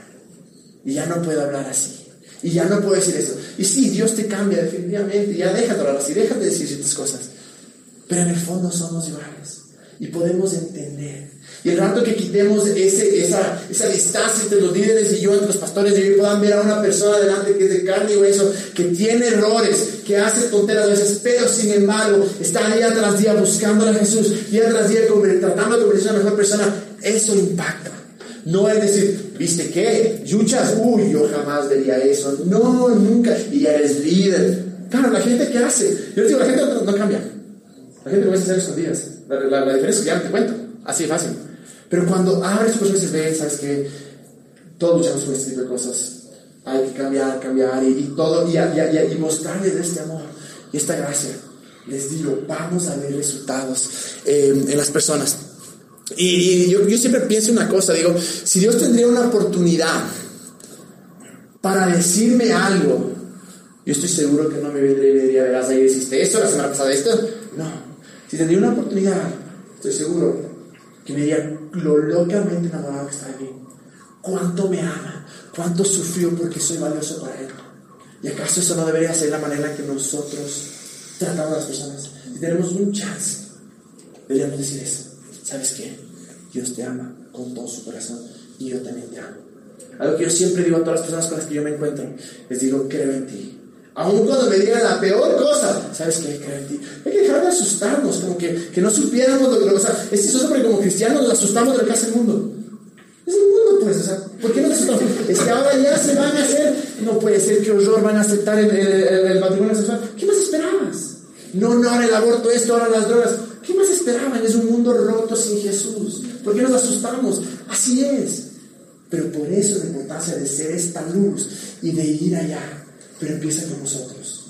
y ya no puedo hablar así. Y ya no puedo decir eso. Y sí, Dios te cambia definitivamente. Ya déjate hablar así, déjate decir ciertas cosas. Pero en el fondo somos iguales. Y podemos entender. Y el rato que quitemos ese, esa, esa distancia entre los líderes y yo, entre los pastores, y yo puedan ver a una persona delante que es de carne y hueso, que tiene errores, que hace tonteras a veces, pero sin embargo está día tras día buscando a Jesús, día tras día tratando de convertirse en una mejor persona, eso impacta. No es decir, ¿viste qué? Yuchas, uy, yo jamás vería eso. No, nunca. Y ya eres líder. Claro, la gente que hace. Yo les digo, la gente no, cambia. La gente lo va a hacer escondidas. La, la, la, diferencia ya te cuento. Así de fácil. Pero cuando abres tus ojos y dices, sabes que todos luchamos con este tipo de cosas. Hay que cambiar, cambiar y, todo. Y, y, y, mostrarles este amor y esta gracia. Les digo, vamos a ver resultados eh, en las personas. Y, yo, siempre pienso una cosa, digo, si Dios tendría una oportunidad para decirme algo, yo estoy seguro que no me vendría y me diría, verás, ahí hiciste esto, la semana pasada esto. No, si tendría una oportunidad, estoy seguro que me diría lo locamente enamorado que está de mí. Cuánto me ama, cuánto sufrió porque soy valioso para Él. ¿Y acaso eso no debería ser la manera que nosotros tratamos a las personas? Si tenemos un chance, deberíamos decir eso. ¿Sabes qué? Dios te ama con todo su corazón y yo también te amo. Algo que yo siempre digo a todas las personas con las que yo me encuentro, les digo, creo en ti. Aún cuando me digan la peor cosa, ¿sabes qué? Creo en ti. Hay que dejar de asustarnos, como que, que no supiéramos lo que... O sea, es chistoso porque como cristianos nos asustamos de lo que hace el mundo. Es el mundo, pues, o sea, ¿por qué no nos asustamos? Es que ahora ya se van a hacer, no puede ser, qué horror, van a aceptar el, el, matrimonio sexual. ¿Qué más esperabas? No, no, ahora el aborto, esto, ahora las drogas. ¿Qué más esperaban? Es un mundo roto sin Jesús. ¿Por qué nos asustamos? Así es. Pero por eso la importancia de ser esta luz y de ir allá. Pero empieza con nosotros.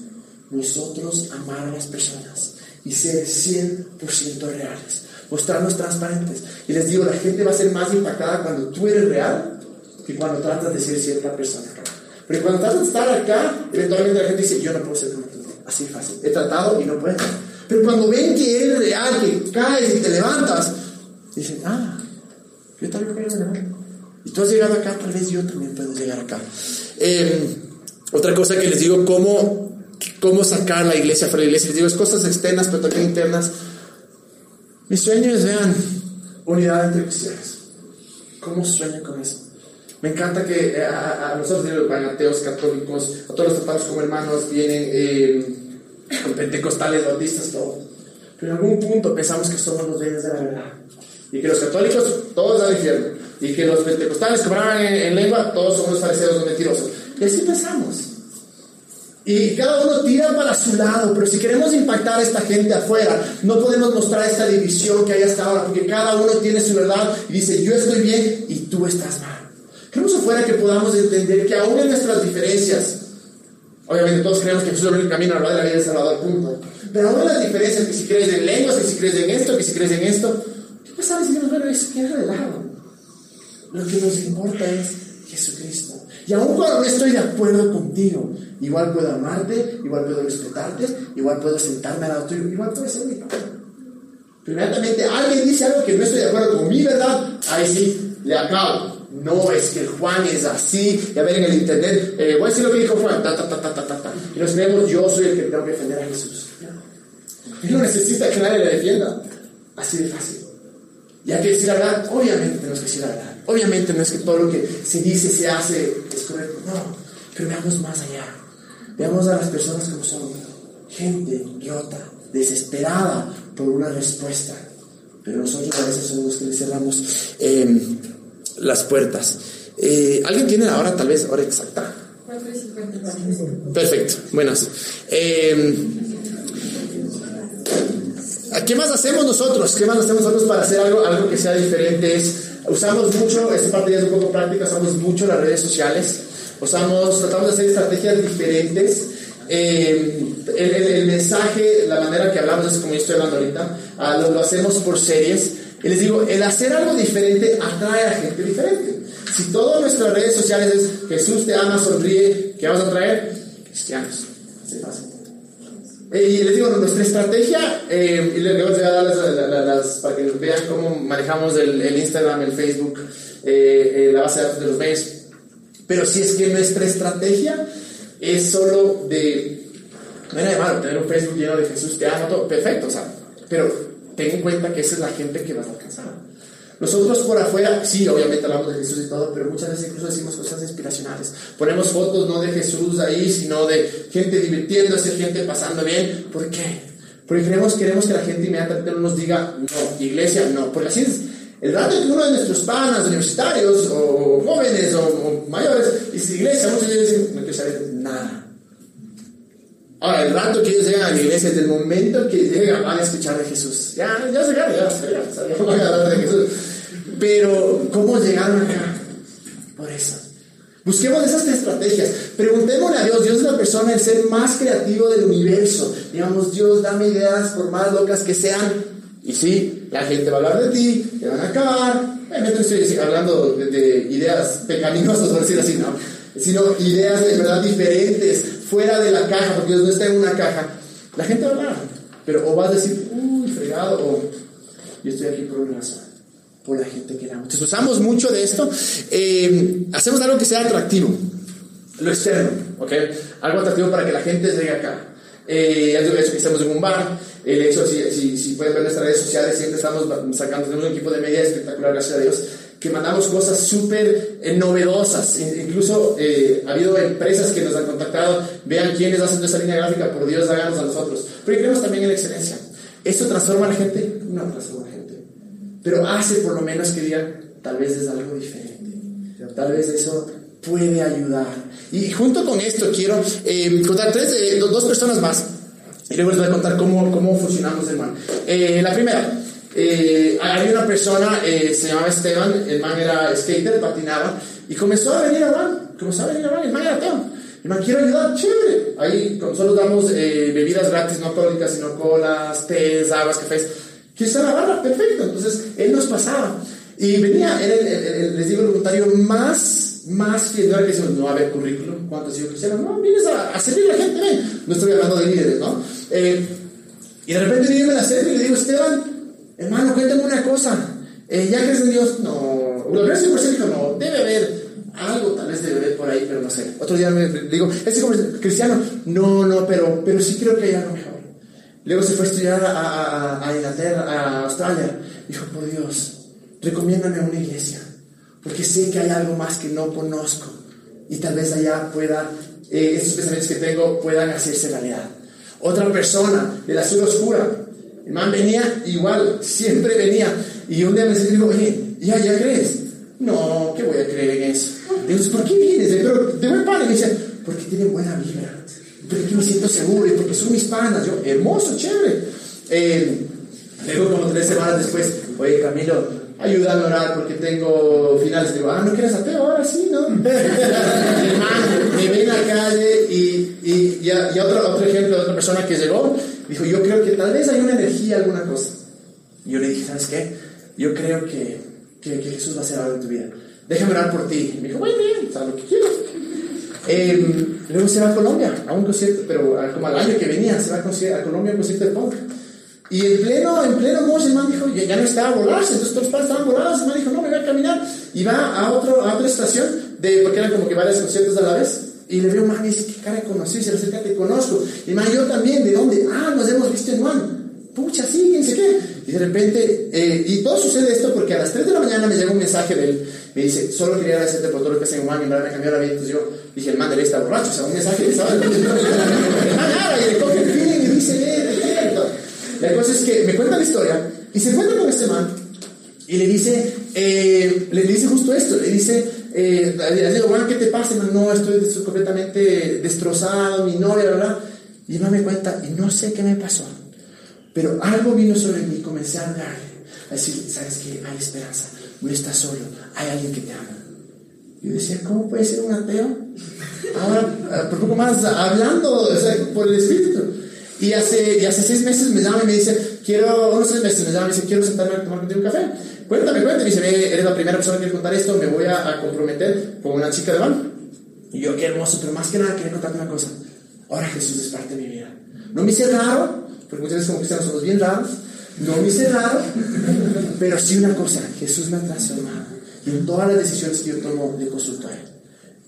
Nosotros amar a las personas y ser 100% reales. Mostrarnos transparentes. Y les digo, la gente va a ser más impactada cuando tú eres real que cuando tratas de ser cierta persona. Pero cuando tratas de estar acá, eventualmente la gente dice, yo no puedo ser como Así fácil. He tratado y no puedo. Pero cuando ven que eres real, que caes y te levantas, dicen, ah, yo también puedo llegar. Y tú has llegado acá, tal vez yo también puedo llegar acá. Em, otra cosa que les digo, ¿cómo, cómo sacar la iglesia fuera de la iglesia. Les digo, es cosas externas, pero también internas. Mi sueño es, vean, unidad entre cristianos. ¿Cómo sueño con eso? Me encanta que eh, a, nosotros, ateos, católicos, a todos los tratados como hermanos, vienen eh, pentecostales, bautistas, todo. Pero en algún punto pensamos que somos los reyes de la verdad. Y que los católicos, todos al infierno. Y que los pentecostales que hablan en, lengua, todos somos los fariseos, los mentirosos. Y así pensamos. Y cada uno tira para su lado, pero si queremos impactar a esta gente afuera, no podemos mostrar esta división que hay hasta ahora, porque cada uno tiene su verdad y dice, yo estoy bien y tú estás mal. Queremos afuera que podamos entender que aún en nuestras diferencias, Obviamente todos creemos que Jesús es el único camino a la de la vida del Salvador, punto. Pero ahora las diferencias, que si crees en lenguas, que si crees en esto, que si crees en esto, ¿qué pasa si decimos, bueno, eso queda de lado? Lo que nos importa es Jesucristo. Y aun cuando no estoy de acuerdo contigo, igual puedo amarte, igual puedo respetarte, igual puedo sentarme al lado tuyo, igual puedo ser mi padre. Pero inmediatamente alguien dice algo que no estoy de acuerdo con mi verdad, ahí sí, le acabo no es que Juan es así, ya ven en el internet, eh, voy a decir lo que dijo Juan, ta, ta, ta, ta, ta, ta, y nos vemos, yo soy el que tengo que defender a Jesús. Él no necesita que nadie le defienda, así de fácil. Y hay que decir la verdad, obviamente tenemos que decir la verdad, obviamente no es que todo lo que se dice, se hace, es correcto, no, pero veamos más allá, veamos a las personas como son, gente rota, desesperada por una respuesta, pero nosotros a veces somos los que le cerramos. Eh, las puertas. Eh, ¿Alguien tiene la hora, tal vez, hora exacta? Perfecto, buenas. Eh, ¿Qué más hacemos nosotros? ¿Qué más hacemos nosotros para hacer algo, algo que sea diferente? usamos mucho, esta parte ya es un poco práctica, usamos mucho las redes sociales, usamos, tratamos de hacer estrategias diferentes. Eh, el, mensaje, la manera que hablamos es como yo estoy hablando ahorita, ah, lo, lo hacemos por series. Y les digo, el hacer algo diferente atrae a gente diferente. Si todas nuestras redes sociales es Jesús te ama, sonríe, ¿qué vamos a traer? Cristianos. Así. Eh, y les digo, nuestra estrategia, eh, y les voy a dar las, para que vean cómo manejamos el, Instagram, el Facebook, eh, la base de datos de los mails. Pero si es que nuestra estrategia es solo de, no era de malo tener un Facebook lleno de Jesús te ama, todo, perfecto, o sea, pero ten en cuenta que esa es la gente que vas a alcanzar. Nosotros por afuera, sí, obviamente hablamos de Jesús y todo, pero muchas veces incluso decimos cosas inspiracionales. Ponemos fotos no de Jesús ahí, sino de gente divirtiéndose, gente pasando bien. ¿Por qué? Porque queremos, queremos que la gente inmediatamente no nos diga, no, iglesia, no. Porque así es. El rato que uno de nuestros panas, universitarios, o jóvenes, o, mayores, dice iglesia, muchos de ellos dicen, no quiero saber nada. Ahora, el rato que ellos llegan a la iglesia, desde el momento que llegan, van a escuchar de Jesús. Ya, ya se ya, ya, ya, van a hablar de Jesús. Pero, ¿cómo llegaron acá? Por eso. Busquemos esas estrategias. Preguntémosle a Dios. Dios es la persona, el ser más creativo del universo. Digamos, Dios, dame ideas, por más locas que sean. Y sí, la gente va a hablar de ti, te van a acabar. Obviamente estoy hablando de, ideas pecaminosas, por decir así, no. Sino ideas de verdad diferentes, fuera de la caja, porque Dios no está en una caja. La gente va a hablar. Pero o vas a decir, uy, fregado, o yo estoy aquí por una razón por la gente que damos. Entonces usamos mucho de esto. Eh, hacemos algo que sea atractivo. Lo externo, ¿ok? Algo atractivo para que la gente llegue acá. Eh, hecho que estamos en un bar. El hecho, si, si, si pueden ver nuestras redes sociales, siempre estamos sacando, tenemos un equipo de media espectacular, gracias a Dios, que mandamos cosas súper eh, novedosas. Incluso eh, ha habido empresas que nos han contactado, vean quiénes hacen esa línea gráfica, por Dios, háganos a nosotros. Pero creemos también en excelencia. ¿Esto transforma a la gente? No transforma a la gente pero hace por lo menos que digan, tal vez es algo diferente, tal vez eso puede ayudar. Y junto con esto quiero eh, contar tres, eh, dos personas más, y luego les voy a contar cómo, cómo funcionamos el man. Eh, la primera, había una persona, se llamaba Esteban, el man era skater, patinaba, y comenzó a venir a van, comenzó a venir a van, el man era ateo. El man, quiero ayudar, chévere. Ahí solo damos bebidas gratis, no alcohólicas, sino colas, tés, aguas, cafés que está la barra, perfecto. Entonces, él nos pasaba. Y venía, era el, les digo, el voluntario más, más fiel. No decimos, no va a haber currículum, ¿cuántos hijos quisieron? No, vienes a, a servir a la gente, ven. No estoy hablando de líderes, ¿no? Eh, y de repente viene la serie y le digo, Esteban, hermano, cuéntame una cosa. Eh, ¿Ya crees en Dios? No. Lo crees no, debe haber algo, tal vez debe haber por ahí, pero no sé. Otro día me digo, ¿es como cristiano? No, no, pero, pero sí creo que hay algo mejor. Luego se fue a estudiar a, a, Inglaterra, a Australia. Dijo, por Dios, recomiéndame una iglesia, porque sé que hay algo más que no conozco y tal vez allá pueda, eh, esos pensamientos que tengo puedan hacerse realidad. Otra persona de la ciudad oscura, el man venía igual, siempre venía. Y un día me dijo, oye, ¿ya, ¿ya crees? No, ¿qué voy a creer en eso? Digo, ¿por qué vienes? Pero de buen padre. Y me dice, porque tiene buena vibra pero aquí me siento seguro y porque son mis panas. Yo, hermoso, chévere. Eh, luego, como tres semanas después, oye, Camilo, ayúdame a orar porque tengo finales. Digo, ah, ¿no quieres ateo? Ahora sí, ¿no? me ve en la calle y, y, y, otro, otro ejemplo de otra persona que llegó, dijo, yo creo que tal vez hay una energía, alguna cosa. Y yo le dije, ¿sabes qué? Yo creo que, que, Jesús va a hacer algo en tu vida. Déjame orar por ti. me dijo, muy bien, sabes lo que quieras. Eh, luego se va a Colombia, a un concierto, pero como al año que venía, se va a, Colombia a un concierto de punk. Y en pleno, en pleno mosh, el man dijo, ya, ya no estaba volarse, entonces todos los padres estaban volados, el man dijo, no, me voy a caminar. Y va a, otro, a otra estación, de, porque eran como que varios conciertos a la vez. Y le veo, man, dice, ¿qué cara conocí? Se acerca, te conozco. Y man, yo también, ¿de dónde? Ah, nos hemos visto en Juan. Pucha, sí, quién sé qué. Y de repente, eh, y todo sucede esto porque a las 3 de la mañana me llega un mensaje de él. Me dice, solo quería agradecerte por todo lo que hace en Juan, y me cambió la vida. Entonces yo, Dije, el man de está borracho, o sea, un mensaje que estaba... y le coge el feeling y dice, eh, La cosa es que me cuenta la historia y se encuentra con este man y le dice, eh, le dice justo esto, le dice, eh, digo, bueno, ¿qué te pasa? No, estoy, completamente destrozado, mi novia, ¿verdad? Y man me cuenta, y no sé qué me pasó, pero algo vino sobre mí, comencé a hablarle, a decir, ¿sabes qué? Hay esperanza, no estás solo, hay alguien que te ama. Y decía, ¿cómo puede ser un ateo? Ahora, por poco más, hablando por el Espíritu. Y hace, y hace seis meses me llama y me dice, quiero, unos seis meses me llama y me dice, quiero sentarme a tomar contigo un café. Cuéntame, cuéntame. Me dice, eres la primera persona que quiere contar esto, me voy a, comprometer con una chica de van. Y yo, qué hermoso, pero más que nada quería contarte una cosa. Ahora Jesús es parte de mi vida. No me hice raro, porque muchas veces como cristianos somos bien raros. No me hice raro, pero sí una cosa, Jesús me ha transformado. Y en todas las decisiones que yo tomo, le consulto a Él.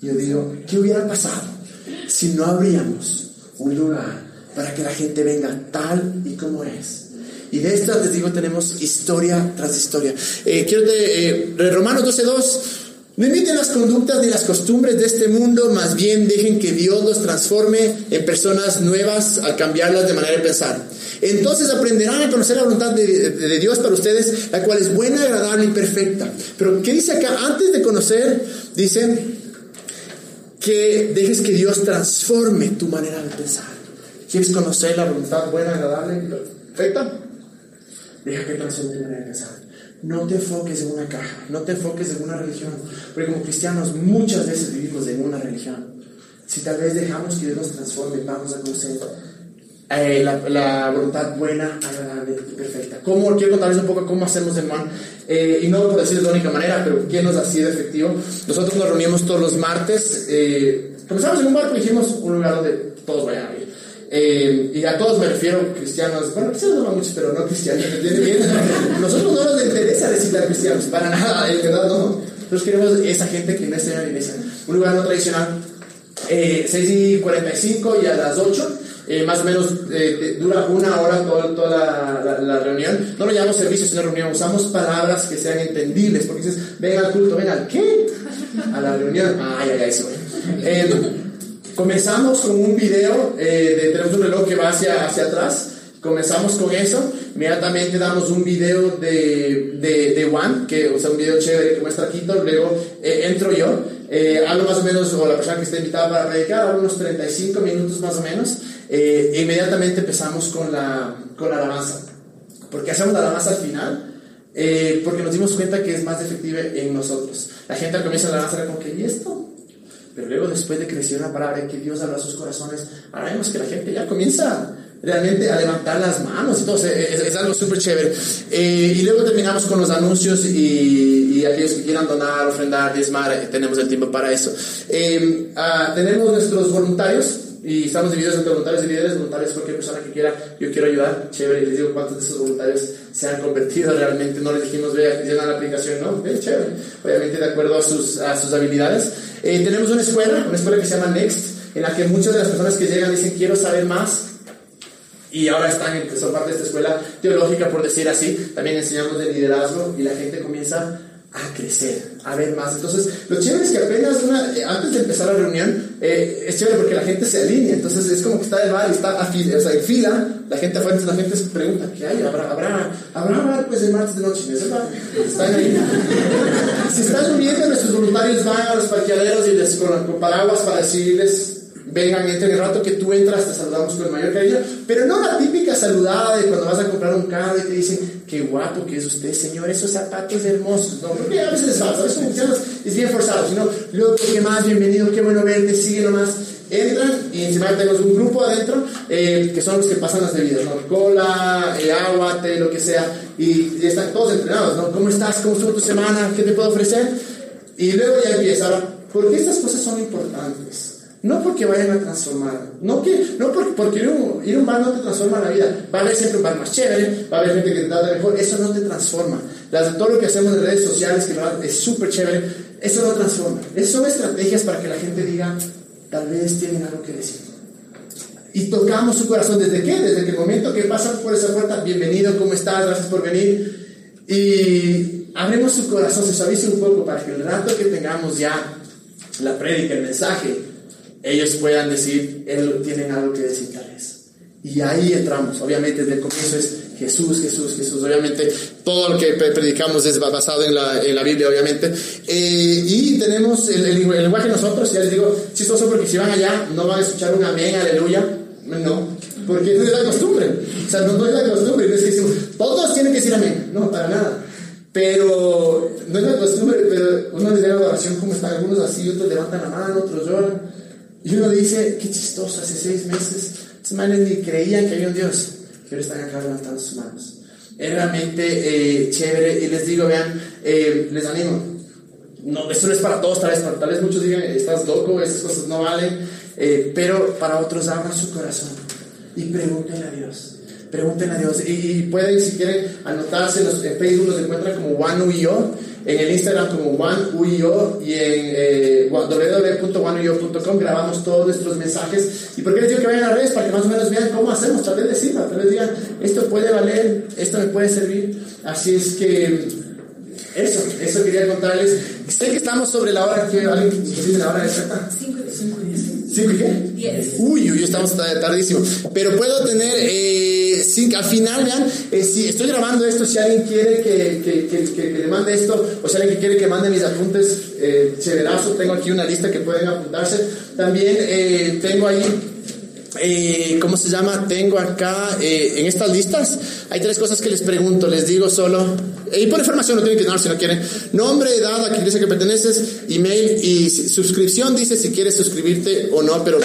Yo digo, ¿qué hubiera pasado si no abríamos un lugar para que la gente venga tal y como es? Y de estas, les digo, tenemos historia tras historia. Eh, quiero de, eh, Romanos 12.2, no imiten las conductas ni las costumbres de este mundo, más bien dejen que Dios los transforme en personas nuevas al cambiarlas de manera de pensar. Entonces aprenderán a conocer la voluntad de, de, Dios para ustedes, la cual es buena, agradable y perfecta. Pero ¿qué dice acá? Antes de conocer, dice que dejes que Dios transforme tu manera de pensar. ¿Quieres conocer la voluntad buena, agradable y perfecta? Deja que transforme tu manera de pensar. No te enfoques en una caja, no te enfoques en una religión, porque como cristianos muchas veces vivimos en una religión. Si tal vez dejamos que Dios nos transforme, vamos a conocer eh, la, voluntad buena, agradable y perfecta. ¿Cómo, quiero contarles un poco cómo hacemos en Juan, eh, y no por decir de la única manera, pero ¿quién nos ha sido efectivo? Nosotros nos reunimos todos los martes, eh, comenzamos en un barco y dijimos un lugar donde todos vayan a. Eh, y a todos me refiero cristianos, bueno, cristianos no muchos, pero no cristianos, Nosotros no nos interesa a cristianos, para nada, en verdad no. Nosotros queremos esa gente que no está en la iglesia. Un lugar no tradicional, 6 y 45 y a las 8 eh, más o menos eh, dura una hora toda, toda la, reunión. No lo llamamos servicio, sino reunión. Usamos palabras que sean entendibles, porque dices, ven al culto, ven al qué? A la reunión. Ay, ay, ay, eso. Eh, comenzamos con un video, de, tenemos un reloj que va hacia, hacia atrás. Comenzamos con eso, inmediatamente damos un video de, de, de Juan, que, o sea, un video chévere que muestra Quito, luego entro yo, hablo más o menos, o la persona que está invitada para predicar, hablo unos 35 minutos más o menos, eh, inmediatamente empezamos con la, con la alabanza. porque hacemos la alabanza al final? Eh, porque nos dimos cuenta que es más efectiva en nosotros. La gente al comienzo de la alabanza era como que, ¿y esto? Pero luego después de crecer una palabra en que Dios habla a sus corazones, ahora vemos que la gente ya comienza realmente a levantar las manos y todo, es, algo súper chévere. Eh, y luego terminamos con los anuncios y, y, aquellos que quieran donar, ofrendar, diezmar, eh, tenemos el tiempo para eso. Ah, tenemos nuestros voluntarios y estamos divididos entre voluntarios y líderes. Voluntarios, cualquier persona que quiera, yo quiero ayudar, chévere. Y les digo cuántos de esos voluntarios se han convertido realmente. No les dijimos, vea, llenan la aplicación, no, chévere. Obviamente, de acuerdo a sus, a sus habilidades. Eh, tenemos una escuela, una escuela que se llama Next, en la que muchas de las personas que llegan dicen, quiero saber más. Y ahora están son parte de esta escuela teológica, por decir así. También enseñamos de liderazgo y la gente comienza a crecer, a ver más. Entonces, lo chévere es que apenas una, eh, antes de empezar la reunión, eh, es chévere porque la gente se alinea, entonces es como que está el bar y está o sea, en fila, la gente afuera, la gente se pregunta, ¿qué hay? ¿Habrá, habrá, habrá bar pues el martes de noche? Están ahí. si están lloviendo, nuestros voluntarios van a los parqueaderos y les con paraguas para decirles vengan, entren el rato que tú entras, te saludamos con el mayor cariño, pero no la típica saludada de cuando vas a comprar un carro y te dicen, qué guapo que es usted, señor, esos zapatos hermosos, no, porque a veces es falso, eso es bien forzado, sino, luego, qué más, bienvenido, qué bueno verte, sigue nomás, entran y encima tenemos un grupo adentro eh, que son los que pasan las bebidas, ¿no? Cola, eh, agua, té, lo que sea, y, están todos entrenados, ¿no? ¿Cómo estás? ¿Cómo estuvo tu semana? ¿Qué te puedo ofrecer? Y luego ya empieza, ahora, ¿por qué estas cosas son importantes? No porque vayan a transformar, no, que, no porque, porque ir, un, ir un bar no te transforma la vida. Va a haber siempre un bar más chévere, va a haber gente que te trata mejor, eso no te transforma. Las, todo lo que hacemos en redes sociales, que es súper chévere, eso no transforma. Esas son estrategias para que la gente diga, tal vez tienen algo que decir. Y tocamos su corazón, ¿desde qué? Desde el momento que pasan por esa puerta, bienvenido, ¿cómo estás? Gracias por venir. Y abrimos su corazón, se suavice un poco para que el rato que tengamos ya la prédica, el mensaje, ellos puedan decir, él tienen algo que decir tal vez. Y ahí entramos. Obviamente desde el comienzo es Jesús, Jesús, Jesús. Obviamente todo lo que predicamos es basado en la, en la Biblia, obviamente. Eh, y tenemos el, el, lenguaje nosotros, ya les digo, chistoso porque si van allá no van a escuchar un amén, aleluya. No, porque no es la costumbre. O sea, no, es la costumbre. No es que decimos, todos tienen que decir amén. No, para nada. Pero no es la costumbre, pero uno les da la oración como están algunos así, otros levantan la mano, otros lloran. Y uno dice, qué chistoso, hace seis meses, estos manes ni creían que había un Dios, que ahora están acá levantando sus manos. Es realmente eh, chévere y les digo, vean, eh, les animo. No, esto no es para todos, tal vez, tal vez muchos digan, estás loco, estas cosas no valen, eh, pero para otros abran su corazón y pregúntenle a Dios. Pregunten a Dios. Y, pueden, si quieren, anotarse en, Facebook, los encuentran como One Yo, en el Instagram como One Yo y en eh, www.oneuyo.com grabamos todos nuestros mensajes. ¿Y por qué les digo que vayan a redes? Para que más o menos vean cómo hacemos, tal vez decirlo, tal vez digan, esto puede valer, esto me puede servir. Así es que eso, eso quería contarles. Sé que estamos sobre la hora, que alguien dice la hora exacta. 5 y 10. ¿Cinco y qué? 10. Uy, uy, estamos tardísimo. Pero puedo tener, eh, al final, vean, eh, si estoy grabando esto, si alguien quiere que, que, que, que, le mande esto, o si alguien quiere que mande mis apuntes, eh, chéverazo, tengo aquí una lista que pueden apuntarse. También eh, tengo ahí eh, ¿cómo se llama? Tengo acá, eh, en estas listas, hay tres cosas que les pregunto, les digo solo, y por información no tienen que dar si no quieren, nombre, edad, a qué iglesia que perteneces, email y suscripción, dice si quieres suscribirte o no, pero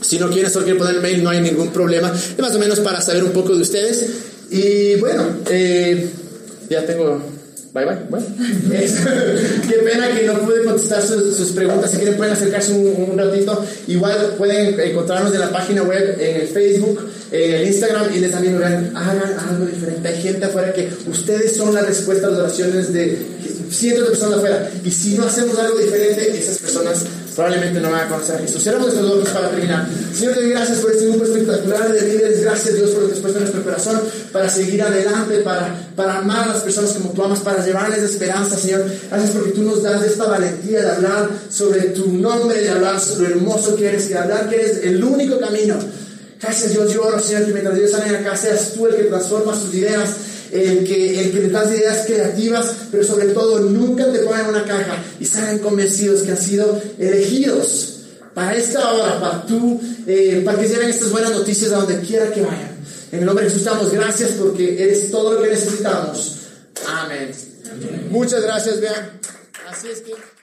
si no quieres solo quieres poner mail, no hay ningún problema, es más o menos para saber un poco de ustedes, y bueno, eh, ya tengo Bye bye. Bueno, qué pena que no pude contestar sus, preguntas. Si quieren, pueden acercarse un, ratito. Igual pueden encontrarnos en la página web, en el Facebook, en el Instagram y les también hagan algo diferente. Hay gente afuera que ustedes son la respuesta a las oraciones de cientos de personas afuera. Y si no hacemos algo diferente, esas personas probablemente no van a conocer a Jesús. Cerramos nuestros ojos para terminar. Señor, te doy gracias por este grupo espectacular de líderes. Gracias, Dios, por lo que has puesto en nuestro corazón para seguir adelante, para, para amar a las personas como tú amas, para llevarles esperanza, Señor. Gracias porque tú nos das esta valentía de hablar sobre tu nombre, de hablar sobre lo hermoso que eres, de hablar que eres el único camino. Gracias, Dios, yo oro, Señor, que mientras Dios sale acá, seas tú el que transforma sus ideas el que, el que te das ideas creativas, pero sobre todo nunca te ponen en una caja y salgan convencidos que han sido elegidos para esta hora, para tú, eh, para que lleven estas buenas noticias a donde quiera que vayan. En el nombre de Jesús damos gracias porque eres todo lo que necesitamos. Amén. Muchas gracias, vean. Así es que...